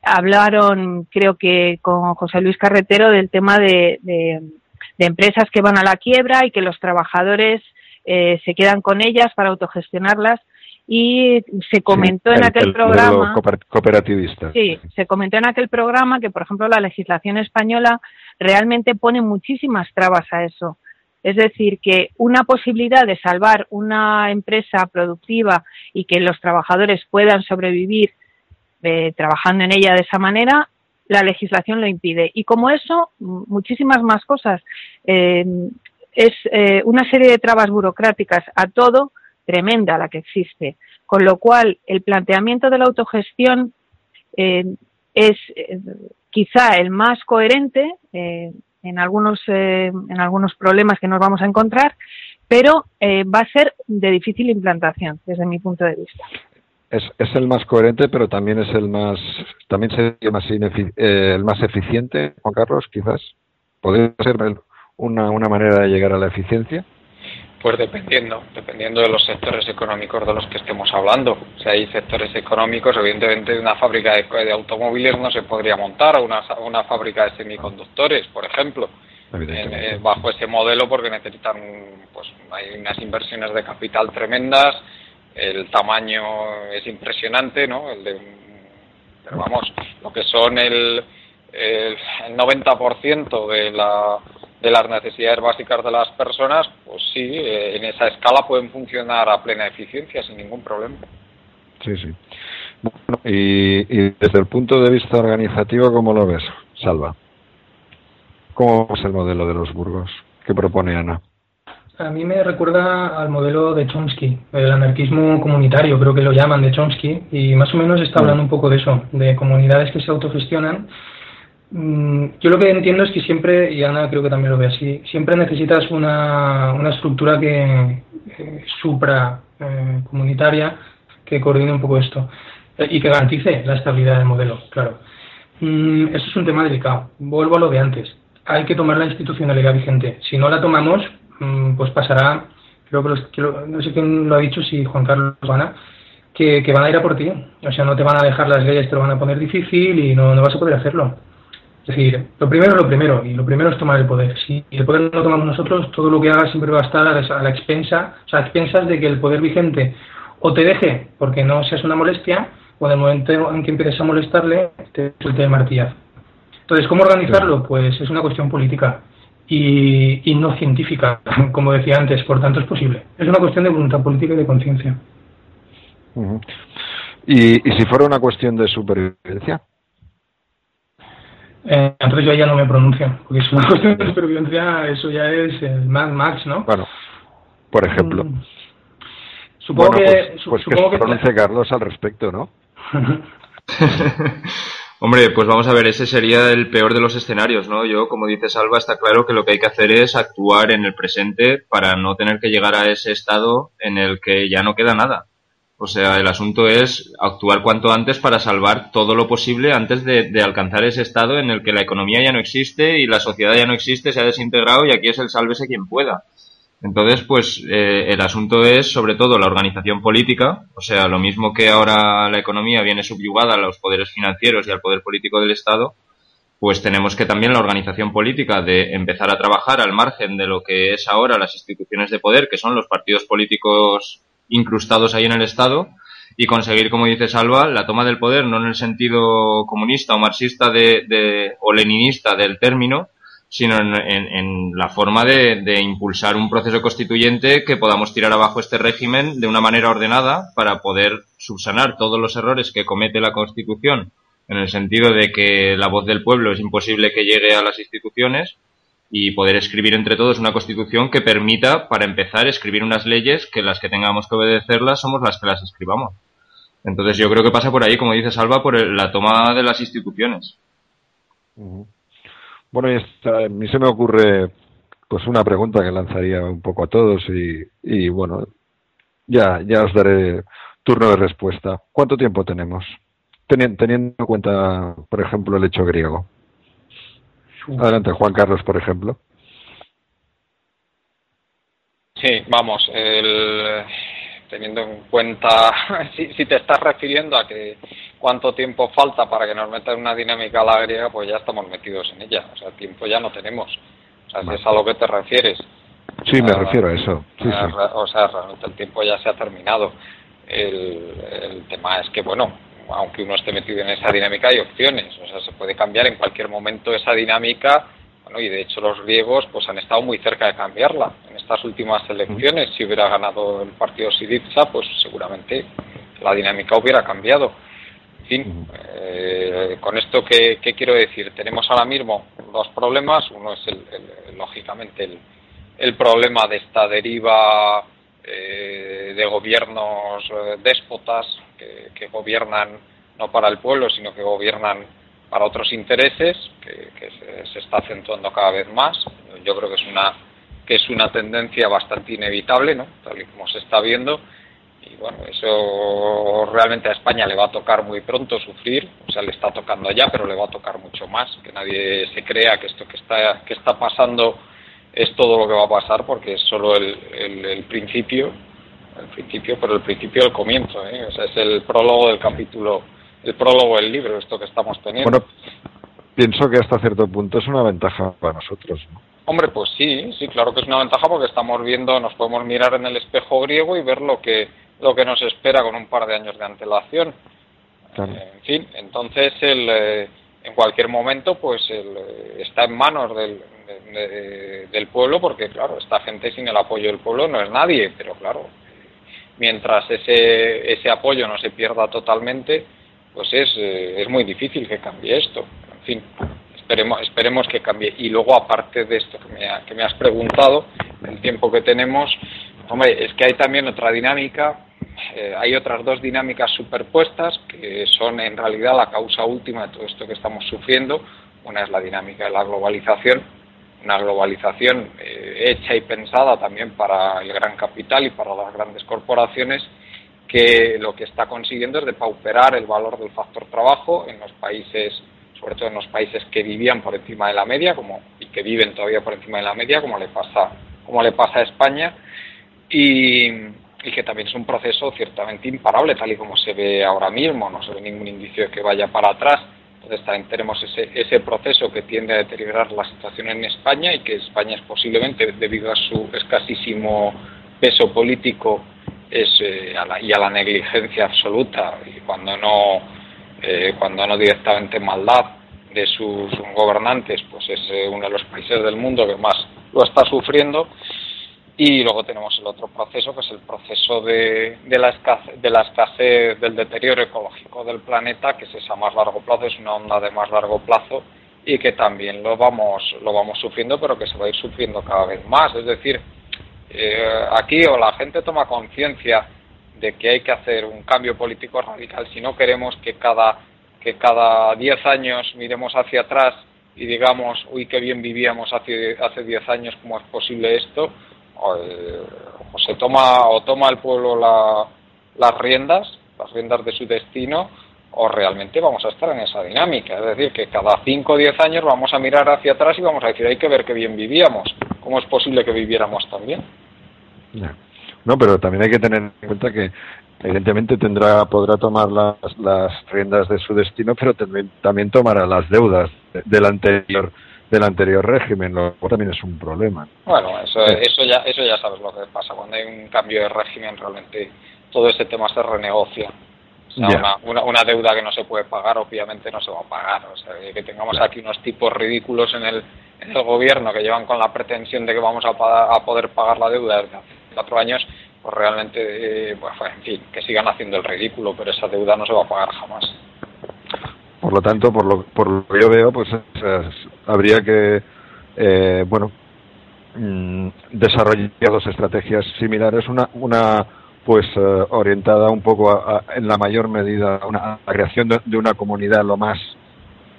hablaron, creo que con José Luis Carretero, del tema de, de, empresas que van a la quiebra y que los trabajadores eh, se quedan con ellas para autogestionarlas. Y se comentó en aquel programa. Cooperativista. Sí, se comentó en aquel programa que, por ejemplo, la legislación española realmente pone muchísimas trabas a eso. Es decir, que una posibilidad de salvar una empresa productiva y que los trabajadores puedan sobrevivir eh, trabajando en ella de esa manera, la legislación lo impide. Y como eso, muchísimas más cosas. Eh, es eh, una serie de trabas burocráticas a todo tremenda la que existe. Con lo cual, el planteamiento de la autogestión es quizá el más coherente en, algunos, en algunos problemas que nos vamos a encontrar, pero va a ser de difícil implantación desde mi punto de vista es, es el más coherente, pero también es el más, también sería más eh, el más eficiente, Juan Carlos, quizás. ¿Podría ser una, una manera de llegar a la eficiencia? Pues dependiendo, dependiendo de los sectores económicos de los que estemos hablando. Si hay sectores económicos, evidentemente una fábrica de, automóviles no se podría montar, una, una fábrica de semiconductores, por ejemplo, eh, bajo ese modelo porque necesitan, pues hay unas inversiones de capital tremendas, el tamaño es impresionante, ¿no? El de, pero vamos, lo que son el, el 90% de, la, de las necesidades básicas de las personas, pues sí, eh, en esa escala pueden funcionar a plena eficiencia sin ningún problema. Sí, sí. Bueno, y, y desde el punto de vista organizativo, ¿cómo lo ves, Salva? ¿Cómo es el modelo de los burgos que propone Ana? A mí me recuerda al modelo de Chomsky, el anarquismo comunitario, creo que lo llaman de Chomsky, y más o menos está hablando un poco de eso, de comunidades que se autogestionan. Mm, yo lo que entiendo es que siempre, y Ana creo que también lo ve así, siempre necesitas una, una estructura que supra eh, comunitaria que coordine un poco esto eh, y que garantice la estabilidad del modelo, claro. Mm, eso es un tema delicado. Vuelvo a lo de antes. Hay que tomar la institucionalidad vigente. Si no la tomamos, Mm, pues pasará, creo que, no sé quién lo ha dicho, si Juan Carlos Vana, que, que, van a ir a por ti. O sea, no te van a dejar las leyes, te lo van a poner difícil y no, no vas a poder hacerlo. Es decir, lo primero es lo primero, y lo primero es tomar el poder. Si el poder no lo tomamos nosotros, todo lo que hagas siempre va a estar a la expensa, o sea, a expensas de que el poder vigente o te deje porque no seas una molestia, o en el momento en que empieces a molestarle, te suelte el martillazo. Entonces, ¿cómo organizarlo? Pues es una cuestión política y, no científica, como decía antes, por tanto es posible. Es una cuestión de voluntad política y de conciencia. ¿Y, si fuera una cuestión de supervivencia? Eh, entonces yo ya no me pronuncio, porque es una cuestión de supervivencia, eso ya es el Mad Max, ¿no? Bueno, por ejemplo. Mm. Supongo que... Pues, pues que se pronuncie Carlos al respecto, ¿no? Hombre, pues vamos a ver, ese sería el peor de los escenarios, ¿no? Yo, como dice Salva, está claro que lo que hay que hacer es actuar en el presente para no tener que llegar a ese estado en el que ya no queda nada. O sea, el asunto es actuar cuanto antes para salvar todo lo posible antes de, alcanzar ese estado en el que la economía ya no existe y la sociedad ya no existe, se ha desintegrado y aquí es el sálvese quien pueda. Entonces, pues eh, el asunto es sobre todo la organización política, o sea, lo mismo que ahora la economía viene subyugada a los poderes financieros y al poder político del Estado, pues tenemos que también la organización política de empezar a trabajar al margen de lo que es ahora las instituciones de poder, que son los partidos políticos incrustados ahí en el Estado, y conseguir, como dice Salva, la toma del poder, no en el sentido comunista o marxista de, de, o leninista del término, sino en, la forma de, impulsar un proceso constituyente que podamos tirar abajo este régimen de una manera ordenada para poder subsanar todos los errores que comete la Constitución, en el sentido de que la voz del pueblo es imposible que llegue a las instituciones y poder escribir entre todos una Constitución que permita, para empezar, escribir unas leyes que las que tengamos que obedecerlas somos las que las escribamos. Entonces yo creo que pasa por ahí, como dice Salva, por la toma de las instituciones. Bueno, a mí se me ocurre pues una pregunta que lanzaría un poco a todos y, y bueno, ya, ya os daré turno de respuesta. ¿Cuánto tiempo tenemos? Teniendo, teniendo en cuenta, por ejemplo, el hecho griego. Adelante, Juan Carlos, por ejemplo. Sí, vamos, el, teniendo en cuenta, si, si, te estás refiriendo a que cuánto tiempo falta para que nos metan una dinámica a la griega, pues ya estamos metidos en ella. O sea, tiempo ya no tenemos. O sea, si es a lo que te refieres. Sí, me refiero a eso. O sea, realmente el tiempo ya se ha terminado. El, el tema es que, bueno, aunque uno esté metido en esa dinámica, hay opciones. O sea, se puede cambiar en cualquier momento esa dinámica. Bueno, y de hecho los griegos pues han estado muy cerca de cambiarla. En estas últimas elecciones, si hubiera ganado el partido Sidiza, pues seguramente la dinámica hubiera cambiado. En fin, eh, con esto, ¿qué, quiero decir? Tenemos ahora mismo dos problemas. Uno es, el, lógicamente, el, el problema de esta deriva eh, de gobiernos eh, déspotas que, gobiernan no para el pueblo, sino que gobiernan para otros intereses, que, se, está acentuando cada vez más. Yo creo que es una que es una tendencia bastante inevitable, ¿no? tal y como se está viendo. Y bueno, eso realmente a España le va a tocar muy pronto sufrir, o sea, le está tocando ya, pero le va a tocar mucho más. Que nadie se crea que esto que está, que está pasando es todo lo que va a pasar porque es solo el, el, principio, el principio, pero el principio del comienzo, ¿eh? o sea, es el prólogo del capítulo, el prólogo del libro, esto que estamos teniendo. Bueno, pienso que hasta cierto punto es una ventaja para nosotros. Hombre, pues sí, sí, claro que es una ventaja porque estamos viendo, nos podemos mirar en el espejo griego y ver lo que lo que nos espera con un par de años de antelación. Eh, en fin, entonces el, eh, en cualquier momento pues el, está en manos del, del pueblo, porque claro, esta gente sin el apoyo del pueblo no es nadie, pero claro, mientras ese, ese apoyo no se pierda totalmente, pues es, eh, es muy difícil que cambie esto. En fin, esperemos, esperemos que cambie. Y luego, aparte de esto que me, que me has preguntado, el tiempo que tenemos, hombre, es que hay también otra dinámica, eh, hay otras dos dinámicas superpuestas que son en realidad la causa última de todo esto que estamos sufriendo. Una es la dinámica de la globalización, una globalización eh, hecha y pensada también para el gran capital y para las grandes corporaciones que lo que está consiguiendo es depauperar el valor del factor trabajo en los países, sobre todo en los países que vivían por encima de la media como, y que viven todavía por encima de la media, como le pasa, como le pasa a España, y, y que también es un proceso ciertamente imparable, tal y como se ve ahora mismo, no se ve ningún indicio de que vaya para atrás entonces también tenemos ese, ese proceso que tiende a deteriorar la situación en España y que España es posiblemente, debido a su escasísimo peso político es, eh, y a la negligencia absoluta, y cuando no, eh, cuando no directamente maldad de sus gobernantes, pues es eh, uno de los países del mundo que más lo está sufriendo y luego tenemos el otro proceso, que es el proceso de, de, la escasez, de la escasez del deterioro ecológico del planeta, que es esa más largo plazo, es una onda de más largo plazo y que también lo vamos, lo vamos sufriendo, pero que se va a ir sufriendo cada vez más. Es decir, eh, aquí o la gente toma conciencia de que hay que hacer un cambio político radical si no queremos que cada que cada 10 años miremos hacia atrás y digamos, uy, qué bien vivíamos hace hace 10 años, ¿cómo es posible esto? O, se toma o toma el pueblo las riendas, las riendas de su destino, o realmente vamos a estar en esa dinámica. Es decir, que cada 5 o 10 años vamos a mirar hacia atrás y vamos a decir, hay que ver qué bien vivíamos. ¿Cómo es posible que viviéramos también? No, pero también hay que tener en cuenta que evidentemente tendrá podrá tomar las, las riendas de su destino, pero también, también tomará las deudas del anterior del anterior régimen, lo cual también es un problema. Bueno, eso, eso, ya, eso ya sabes lo que pasa. Cuando hay un cambio de régimen, realmente todo ese tema se renegocia. O sea, una, una, deuda que no se puede pagar, obviamente no se va a pagar. O sea, que tengamos aquí unos tipos ridículos en el, en el gobierno que llevan con la pretensión de que vamos a, a poder pagar la deuda desde hace cuatro años, pues realmente, eh, pues, en fin, que sigan haciendo el ridículo, pero esa deuda no se va a pagar jamás. Por lo tanto, por lo, por lo que yo veo, pues habría que, eh, bueno, mm, desarrollar dos estrategias similares. Una, una pues eh, orientada un poco en la mayor medida a, una, la creación de, una comunidad lo más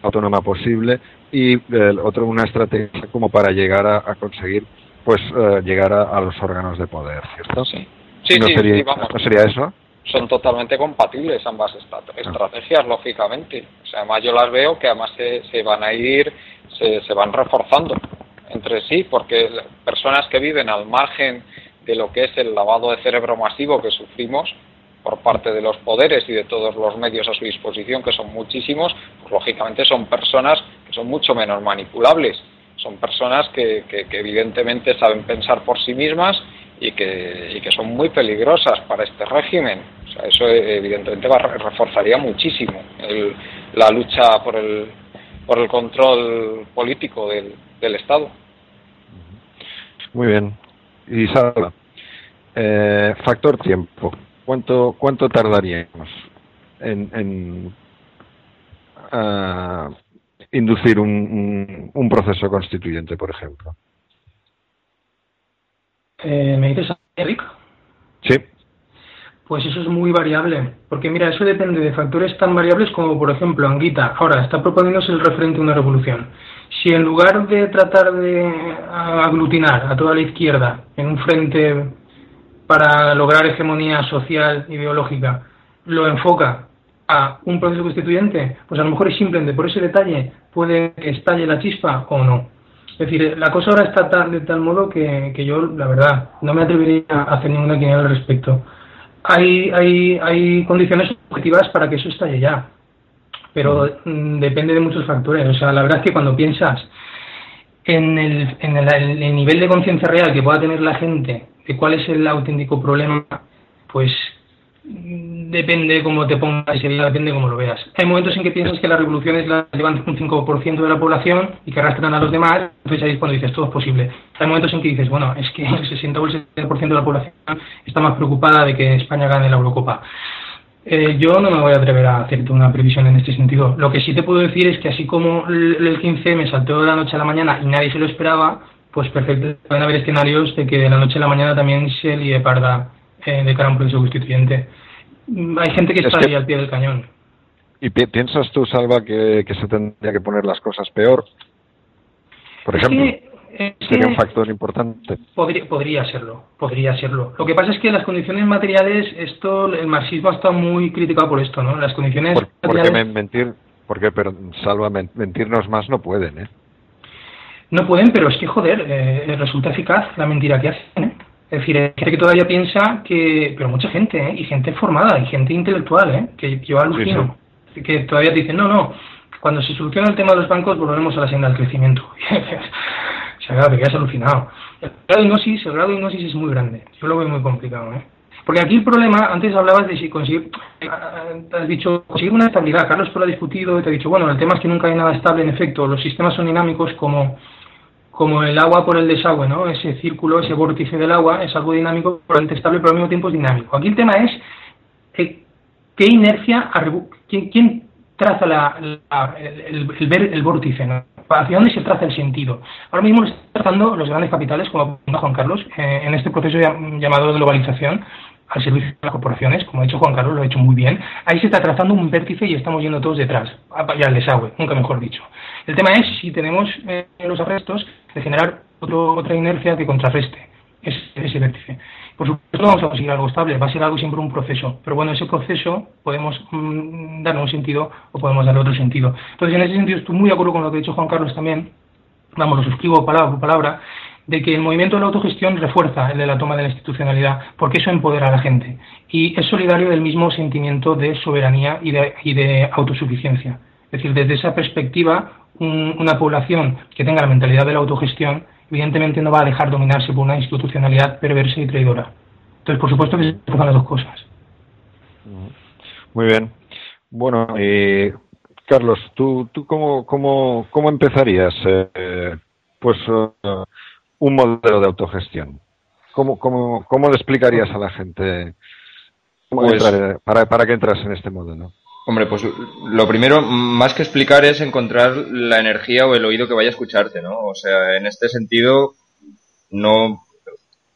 autónoma posible y el otro una estrategia como para llegar a, conseguir pues eh, llegar a, los órganos de poder, ¿cierto? Sí, sí, ¿No sí, sería, vamos. ¿No sería eso? Son totalmente compatibles ambas estrategias, lógicamente. O sea, además yo las veo que además se, se van a ir, se, se, van reforzando entre sí, porque personas que viven al margen de lo que es el lavado de cerebro masivo que sufrimos por parte de los poderes y de todos los medios a su disposición, que son muchísimos, pues lógicamente son personas que son mucho menos manipulables. Son personas que, que, evidentemente saben pensar por sí mismas y que, y que, son muy peligrosas para este régimen. O sea, eso evidentemente va, reforzaría muchísimo la lucha por el, por el control político del, del Estado. Muy bien. Y Sara, eh, factor tiempo. ¿Cuánto, cuánto tardaríamos en, en uh, inducir un, un, proceso constituyente, por ejemplo? Eh, ¿Me dices, Eric? Sí. Pues eso es muy variable, porque mira, eso depende de factores tan variables como, por ejemplo, Anguita, ahora está proponiéndose el referente a una revolución. Si en lugar de tratar de aglutinar a toda la izquierda en un frente para lograr hegemonía social, ideológica, lo enfoca a un proceso constituyente, pues a lo mejor es simplemente por ese detalle puede que estalle la chispa o no. Es decir, la cosa ahora está de tal modo que, que yo, la verdad, no me atrevería a hacer ninguna quiniela al respecto. Hay, hay, hay condiciones objetivas para que eso estalle ya, pero mm, depende de muchos factores. O sea, la verdad es que cuando piensas en el, en el nivel de conciencia real que pueda tener la gente cuál es el auténtico problema, pues depende de cómo te pongas depende de cómo lo veas. Hay momentos en que piensas que las revoluciones las llevan un 5% de la población y que arrastran a los demás, entonces ahí es cuando dices todo es posible. Hay momentos en que dices, bueno, es que el 60 o el 70% de la población está más preocupada de que España gane la Eurocopa. Eh, yo no me voy a atrever a hacerte una previsión en este sentido. Lo que sí te puedo decir es que así como el 15 me saltó de la noche a la mañana y nadie se lo esperaba, pues perfecto, pueden haber escenarios de que de la noche a la mañana también se líe parda eh, de cara a un proceso constituyente. Mm, hay gente que está ahí al pie del cañón. ¿Y piensas tú, Salva, que, se tendría que poner las cosas peor? Por ejemplo, sería un factor importante. Podría, podría serlo, podría serlo. Lo que pasa es que las condiciones materiales, esto, el marxismo ha estado muy criticado por esto, ¿no? Las condiciones ¿Por, materiales... ¿por qué mentir? Porque, pero, Salva, mentirnos más no pueden, ¿eh? No pueden, pero es que, joder, eh, resulta eficaz la mentira que hacen. ¿eh? Es decir, hay gente que todavía piensa que, pero mucha gente, ¿eh? y gente formada, y gente intelectual, ¿eh? que yo alucino, que todavía dicen, no, no, cuando se soluciona el tema de los bancos volveremos a la senda del crecimiento. o sea, claro, que has alucinado. El grado de hipnosis, el grado de hipnosis es muy grande, yo lo veo muy complicado. ¿eh? Porque aquí el problema, antes hablabas de si conseguir, has dicho, conseguir una estabilidad. Carlos lo ha discutido y te ha dicho, bueno, el tema es que nunca hay nada estable en efecto. Los sistemas son dinámicos como como el agua por el desagüe, ¿no? Ese círculo, ese vórtice del agua es algo dinámico, probablemente estable, pero al mismo tiempo es dinámico. Aquí el tema es eh, qué inercia, quién, traza el, ver el vórtice, ¿no? ¿Hacia dónde se traza el sentido? Ahora mismo lo están trazando los grandes capitales, como Juan Carlos, eh, en este proceso llamado globalización, al servicio de las corporaciones, como ha dicho Juan Carlos, lo ha hecho muy bien. Ahí se está trazando un vértice y estamos yendo todos detrás, y al desagüe, nunca mejor dicho. El tema es si tenemos eh, los arrestos de generar otra inercia que contrarreste ese, vértice. Por supuesto, no vamos a conseguir algo estable, va a ser algo siempre un proceso. Pero bueno, ese proceso podemos mm, darle un sentido o podemos darle otro sentido. Entonces, en ese sentido, estoy muy de acuerdo con lo que ha dicho Juan Carlos también. Vamos, lo suscribo palabra por palabra de que el movimiento de la autogestión refuerza el de la toma de la institucionalidad, porque eso empodera a la gente y es solidario del mismo sentimiento de soberanía y de, y de autosuficiencia. Es decir, desde esa perspectiva, una población que tenga la mentalidad de la autogestión, evidentemente no va a dejar dominarse por una institucionalidad perversa y traidora. Entonces, por supuesto que se cruzan las dos cosas. Muy bien. Bueno, eh, Carlos, ¿tú, tú cómo, cómo, cómo empezarías? Eh, pues uh, un modelo de autogestión? ¿Cómo, cómo, cómo le explicarías a la gente pues para, para que entras en este modelo? Hombre, pues lo primero, más que explicar, es encontrar la energía o el oído que vaya a escucharte, ¿no? O sea, en este sentido, no,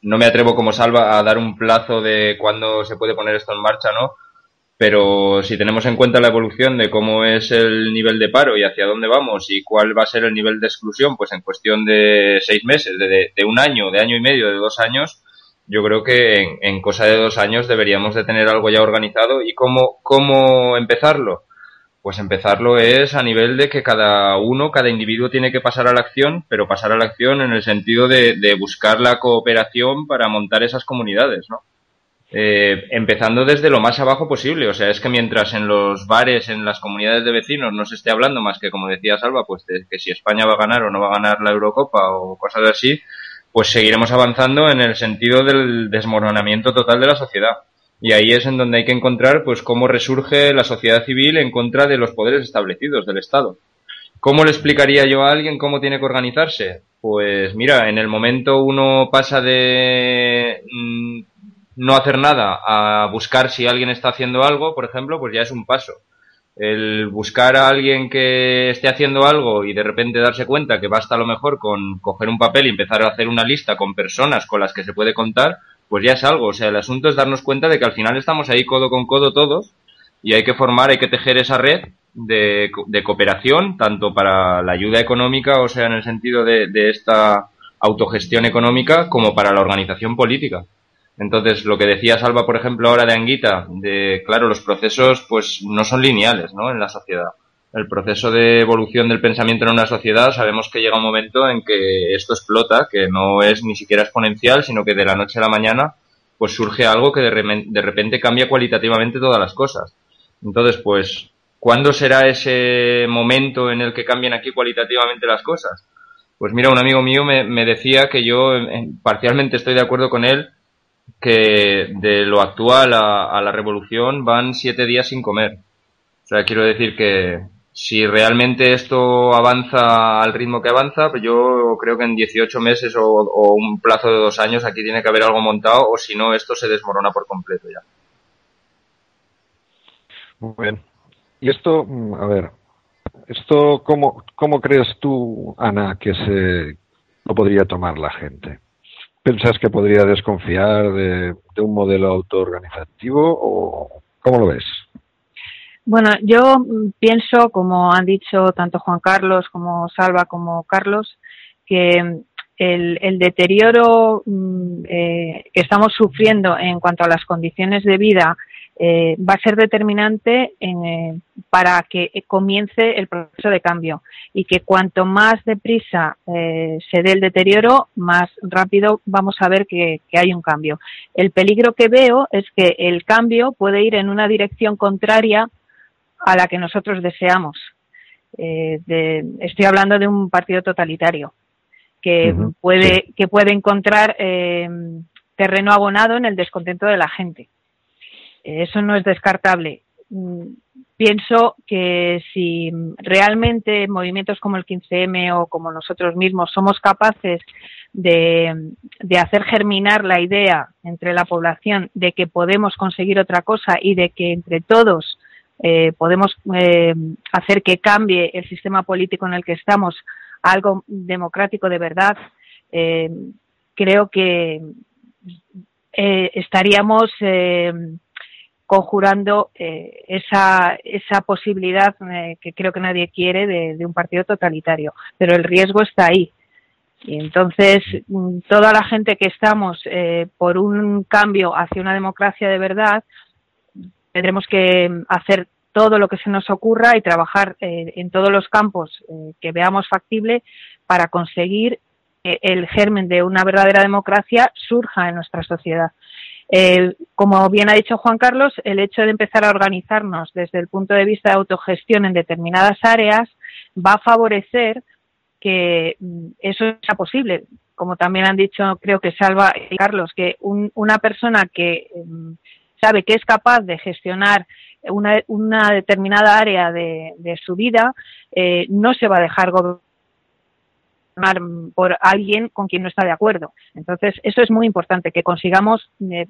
no me atrevo como salva a dar un plazo de cuándo se puede poner esto en marcha, ¿no? Pero si tenemos en cuenta la evolución de cómo es el nivel de paro y hacia dónde vamos y cuál va a ser el nivel de exclusión, pues en cuestión de seis meses, de, un año, de año y medio, de dos años, yo creo que en, cosa de dos años deberíamos de tener algo ya organizado y cómo, cómo empezarlo. Pues empezarlo es a nivel de que cada uno, cada individuo tiene que pasar a la acción, pero pasar a la acción en el sentido de, de buscar la cooperación para montar esas comunidades, ¿no? Eh, empezando desde lo más abajo posible. O sea, es que mientras en los bares, en las comunidades de vecinos no se esté hablando más que, como decía Salva, pues de que si España va a ganar o no va a ganar la Eurocopa o cosas así, pues seguiremos avanzando en el sentido del desmoronamiento total de la sociedad. Y ahí es en donde hay que encontrar, pues, cómo resurge la sociedad civil en contra de los poderes establecidos del Estado. ¿Cómo le explicaría yo a alguien cómo tiene que organizarse? Pues mira, en el momento uno pasa de mm, no hacer nada a buscar si alguien está haciendo algo, por ejemplo, pues ya es un paso. El buscar a alguien que esté haciendo algo y de repente darse cuenta que basta a lo mejor con coger un papel y empezar a hacer una lista con personas con las que se puede contar, pues ya es algo. O sea, el asunto es darnos cuenta de que al final estamos ahí codo con codo todos y hay que formar, hay que tejer esa red de, de cooperación, tanto para la ayuda económica, o sea, en el sentido de, de esta autogestión económica, como para la organización política. Entonces, lo que decía Salva, por ejemplo, ahora de Anguita, de, claro, los procesos, pues, no son lineales, ¿no? En la sociedad. El proceso de evolución del pensamiento en una sociedad, sabemos que llega un momento en que esto explota, que no es ni siquiera exponencial, sino que de la noche a la mañana, pues surge algo que de, de repente cambia cualitativamente todas las cosas. Entonces, pues, ¿cuándo será ese momento en el que cambian aquí cualitativamente las cosas? Pues mira, un amigo mío me, me decía que yo parcialmente estoy de acuerdo con él, que de lo actual a, la revolución van siete días sin comer. O sea, quiero decir que si realmente esto avanza al ritmo que avanza, pues yo creo que en 18 meses o, o un plazo de dos años aquí tiene que haber algo montado o si no esto se desmorona por completo ya. Muy bien. Y esto, a ver, esto cómo, cómo crees tú, Ana, que se lo podría tomar la gente? ¿Pensás que podría desconfiar de, un modelo autoorganizativo o cómo lo ves? Bueno, yo pienso, como han dicho tanto Juan Carlos como Salva como Carlos, que el, el deterioro eh, que estamos sufriendo en cuanto a las condiciones de vida eh, va a ser determinante en, eh, para que comience el proceso de cambio y que cuanto más deprisa eh, se dé el deterioro, más rápido vamos a ver que, que, hay un cambio. El peligro que veo es que el cambio puede ir en una dirección contraria a la que nosotros deseamos. Eh, de, estoy hablando de un partido totalitario que uh -huh, puede que puede encontrar eh, terreno abonado en el descontento de la gente eso no es descartable. Pienso que si realmente movimientos como el 15M o como nosotros mismos somos capaces de, hacer germinar la idea entre la población de que podemos conseguir otra cosa y de que entre todos eh, podemos eh, hacer que cambie el sistema político en el que estamos a algo democrático de verdad, eh, creo que estaríamos conjurando eh, esa, esa posibilidad eh, que creo que nadie quiere de, un partido totalitario. Pero el riesgo está ahí. Y entonces, mm, toda la gente que estamos eh, por un cambio hacia una democracia de verdad, tendremos que hacer todo lo que se nos ocurra y trabajar en todos los campos que veamos factible para conseguir que el germen de una verdadera democracia surja en nuestra sociedad. Eh, como bien ha dicho Juan Carlos, el hecho de empezar a organizarnos desde el punto de vista de autogestión en determinadas áreas va a favorecer que mm, eso sea posible. Como también han dicho, creo que Salva y Carlos, que un, una persona que um, sabe que es capaz de gestionar una, una determinada área de, de su vida, eh, no se va a dejar gobernar por alguien con quien no está de acuerdo. Entonces, eso es muy importante, que consigamos eh,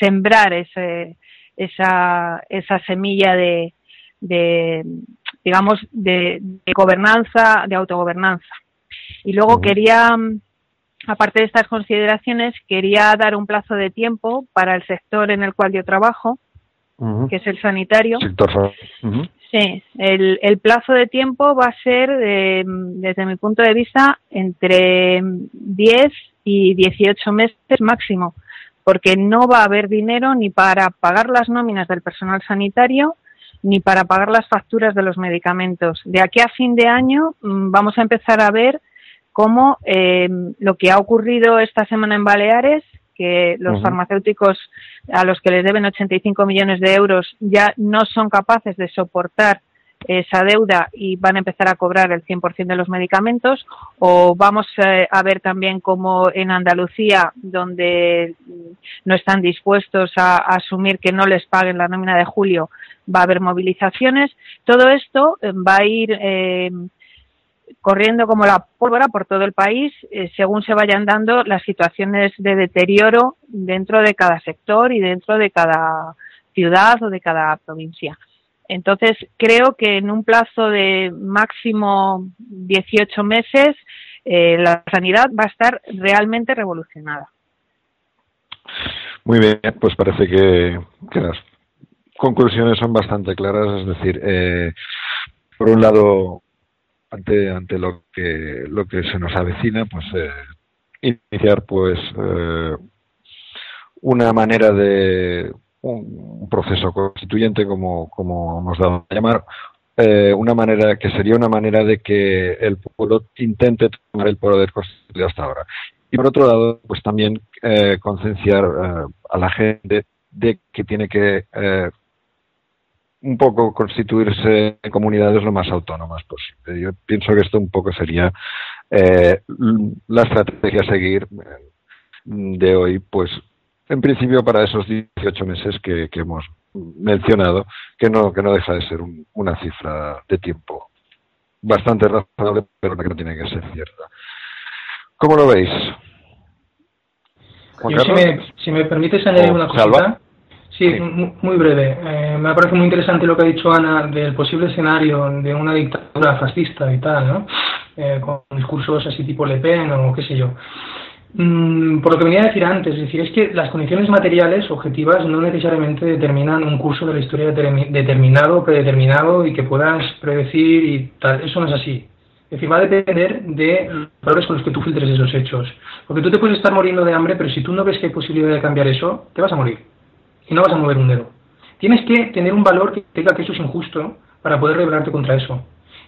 sembrar ese, esa, esa semilla de, de digamos, de, de, gobernanza, de autogobernanza. Y luego quería, aparte de estas consideraciones, quería dar un plazo de tiempo para el sector en el cual yo trabajo, uh -huh. que es el sanitario. Sector. Uh -huh. Sí, el, el, plazo de tiempo va a ser, eh, desde mi punto de vista, entre 10 y 18 meses máximo, porque no va a haber dinero ni para pagar las nóminas del personal sanitario, ni para pagar las facturas de los medicamentos. De aquí a fin de año mm, vamos a empezar a ver cómo eh, lo que ha ocurrido esta semana en Baleares, que los farmacéuticos a los que les deben 85 millones de euros ya no son capaces de soportar esa deuda y van a empezar a cobrar el 100% de los medicamentos o vamos eh, a ver también como en Andalucía donde no están dispuestos a, asumir que no les paguen la nómina de julio va a haber movilizaciones. Todo esto eh, va a ir eh, corriendo como la pólvora por todo el país según se vayan dando las situaciones de deterioro dentro de cada sector y dentro de cada ciudad o de cada provincia. Entonces, creo que en un plazo de máximo 18 meses, eh, la sanidad va a estar realmente revolucionada. Muy bien, pues parece que, las conclusiones son bastante claras. Es decir, eh, por un lado, ante, ante lo que lo que se nos avecina, pues eh, iniciar pues una manera de un proceso constituyente, como, como hemos dado a llamar, eh, una manera que sería una manera de que el pueblo intente tomar el poder constituido hasta ahora. Y por otro lado, pues también eh, concienciar eh, a la gente de que tiene que eh, un poco constituirse en comunidades lo más autónomas posible. Yo pienso que esto un poco sería la estrategia a seguir de hoy, pues en principio para esos 18 meses que, hemos mencionado, que no, que no deja de ser una cifra de tiempo bastante razonable, pero que no tiene que ser cierta. ¿Cómo lo veis? si, me, si me permites añadir una cosita. Sí, muy breve. Eh, me parece muy interesante lo que ha dicho Ana del posible escenario de una dictadura fascista y tal, ¿no? Eh, con discursos así tipo Le Pen o qué sé yo. Mm, por lo que venía a decir antes, es decir, es que las condiciones materiales objetivas no necesariamente determinan un curso de la historia determinado, predeterminado y que puedas predecir y tal. Eso no es así. Es decir, va a depender de los valores con los que tú filtres esos hechos. Porque tú te puedes estar muriendo de hambre, pero si tú no ves que hay posibilidad de cambiar eso, te vas a morir. Y no vas a mover un dedo. Tienes que tener un valor que diga que eso es injusto para poder rebelarte contra eso.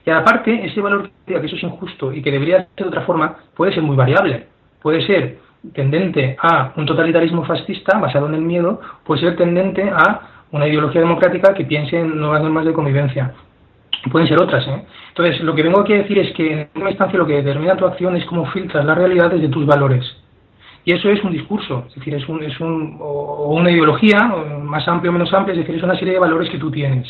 Y aparte, ese valor que diga que eso es injusto y que debería ser de otra forma puede ser muy variable puede ser tendente a un totalitarismo fascista basado en el miedo, puede ser tendente a una ideología democrática que piense en nuevas normas de convivencia. Pueden ser otras. ¿eh? Entonces, lo que vengo aquí a decir es que en última instancia lo que determina tu acción es cómo filtras las realidades de tus valores. Y eso es un discurso, es decir, es, un, es un, o una ideología, más amplia o menos amplia, es decir, es una serie de valores que tú tienes.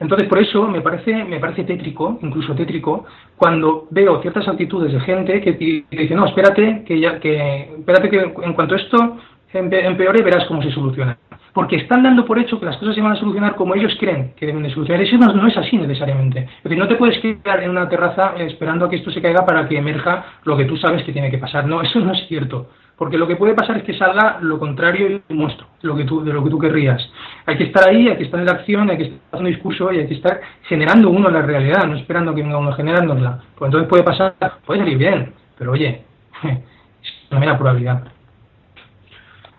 Entonces, por eso me parece, me parece tétrico, incluso tétrico, cuando veo ciertas actitudes de gente que dice, no, espérate, que ya, que, espérate que en cuanto esto empeore verás cómo se soluciona. Porque están dando por hecho que las cosas se van a solucionar como ellos creen que deben de solucionar. Eso no, no es así necesariamente. Es decir, no te puedes quedar en una terraza esperando a que esto se caiga para que emerja lo que tú sabes que tiene que pasar. No, eso no es cierto porque lo que puede pasar es que salga lo contrario y lo monstruo, lo que tú, de lo que tú querrías. Hay que estar ahí, hay que estar en la acción, hay que estar haciendo discurso y hay que estar generando uno la realidad, no esperando que venga uno generándola. Pues entonces puede pasar, puede salir bien, pero oye, es una mera probabilidad.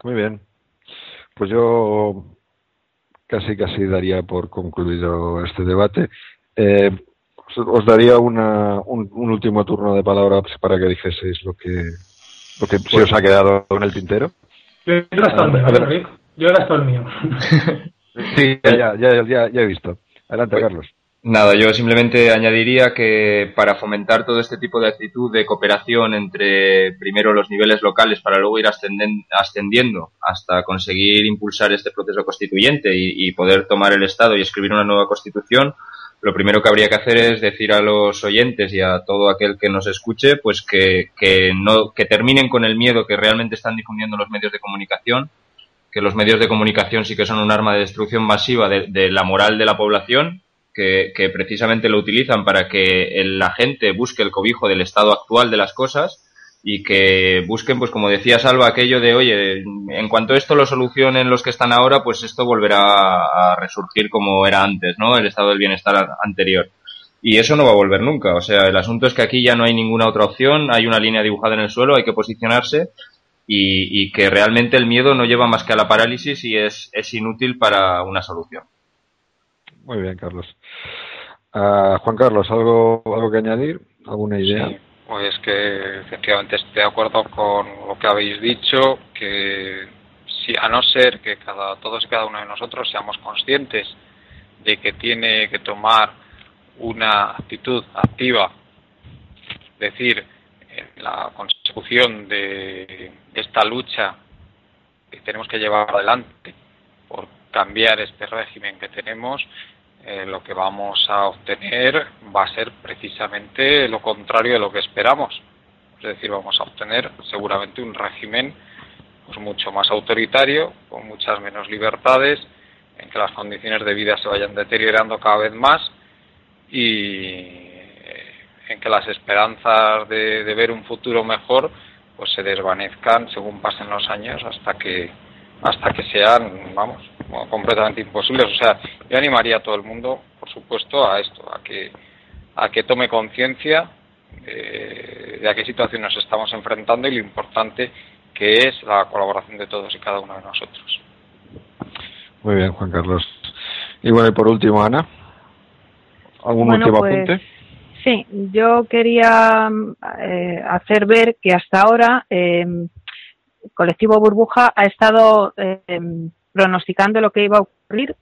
Muy bien. Pues yo casi casi daría por concluido este debate. Eh, os daría una, un, un último turno de palabra para que dijeseis lo que porque se os ha quedado en el tintero. Yo he gastado el mío, Yo he gastado el mío. sí, ya, ya, ya, ya he visto. Adelante, Carlos. Nada, yo simplemente añadiría que para fomentar todo este tipo de actitud de cooperación entre primero los niveles locales para luego ir ascendiendo hasta conseguir impulsar este proceso constituyente y, y poder tomar el Estado y escribir una nueva constitución, lo primero que habría que hacer es decir a los oyentes y a todo aquel que nos escuche, pues que, que, no, que terminen con el miedo que realmente están difundiendo los medios de comunicación, que los medios de comunicación sí que son un arma de destrucción masiva de, la moral de la población, que, que, precisamente lo utilizan para que la gente busque el cobijo del estado actual de las cosas y que busquen, pues como decía Salva, aquello de, oye, en cuanto esto lo solucionen los que están ahora, pues esto volverá a resurgir como era antes, ¿no? El estado del bienestar anterior. Y eso no va a volver nunca. O sea, el asunto es que aquí ya no hay ninguna otra opción, hay una línea dibujada en el suelo, hay que posicionarse y, y que realmente el miedo no lleva más que a la parálisis y es, es inútil para una solución. Muy bien, Carlos. Uh, Juan Carlos, ¿algo, ¿algo que añadir? ¿Alguna idea? Pues que efectivamente estoy de acuerdo con lo que habéis dicho, que si a no ser que cada, todos y cada uno de nosotros seamos conscientes de que tiene que tomar una actitud activa, es decir, en la consecución de esta lucha que tenemos que llevar adelante por cambiar este régimen que tenemos, eh, lo que vamos a obtener va a ser precisamente lo contrario de lo que esperamos. Es decir, vamos a obtener seguramente un régimen pues mucho más autoritario, con muchas menos libertades, en que las condiciones de vida se vayan deteriorando cada vez más y en que las esperanzas de, de ver un futuro mejor pues se desvanezcan según pasen los años hasta que hasta que sean vamos completamente imposibles. O sea yo animaría a todo el mundo por supuesto a esto a que a que tome conciencia de, de a qué situación nos estamos enfrentando y lo importante que es la colaboración de todos y cada uno de nosotros. Muy bien Juan Carlos. Y bueno y por último Ana algún Bueno, último pues, apunte Sí, yo quería eh, hacer ver que hasta ahora eh, el colectivo Burbuja ha estado eh, pronosticando lo que iba a ocurrir.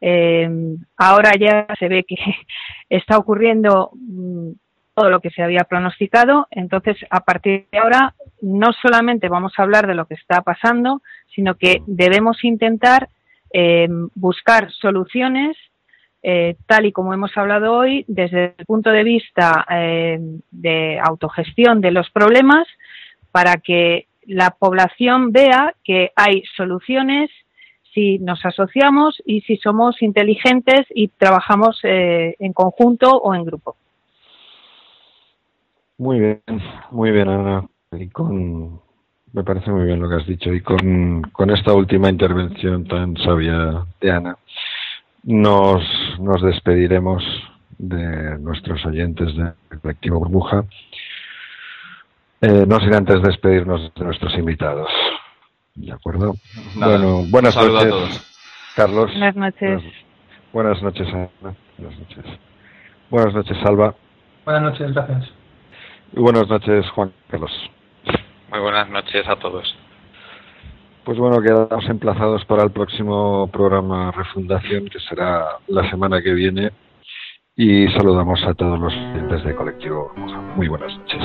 Eh, ahora ya se ve que está ocurriendo mm, todo lo que se había pronosticado. Entonces, a partir de ahora, no solamente vamos a hablar de lo que está pasando, sino que debemos intentar eh, buscar soluciones eh, tal y como hemos hablado hoy, desde el punto de vista de autogestión de los problemas, para que la población vea que hay soluciones si nos asociamos y si somos inteligentes y trabajamos eh, en conjunto o en grupo. Muy bien, muy bien, Ana. Y con, me parece muy bien lo que has dicho. Y con, con esta última intervención tan sabia de Ana, nos, nos despediremos de nuestros oyentes del colectivo Burbuja. Eh, no sin antes despedirnos de nuestros invitados. ¿De acuerdo? Nada, bueno, buenas un saludo a noches, todos. Carlos. Buenas noches. Buenas, buenas noches, Ana. Buenas noches. Buenas noches, Salva. Buenas noches, gracias. Y buenas noches, Juan Carlos. muy buenas noches a todos Pues bueno, quedamos emplazados para el próximo programa Refundación, que será la semana que viene. Y saludamos a todos los oyentes de Colectivo. Muy buenas noches.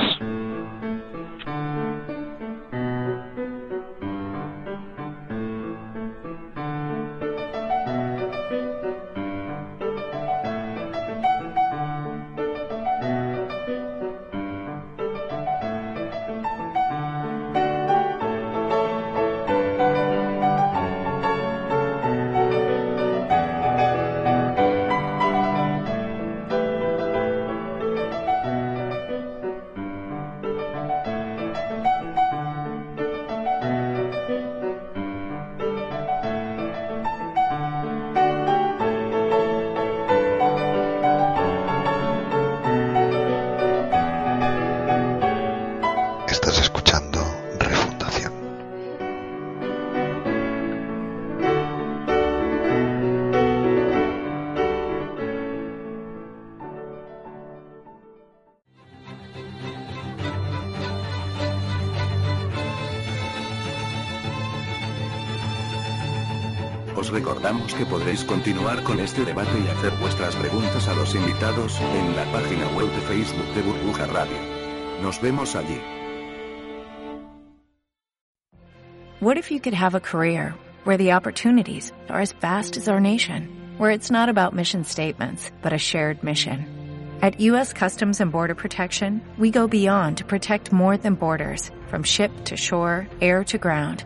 Continuar con este debate y hacer vuestras preguntas a los invitados en la página web de Facebook de Burbuja Radio. Nos vemos allí. What if you could have a career where the opportunities are as vast as our nation, where it's not about mission statements, but a shared mission? At U.S. Customs and Border Protection, we go beyond to protect more than borders, from ship to shore, air to ground,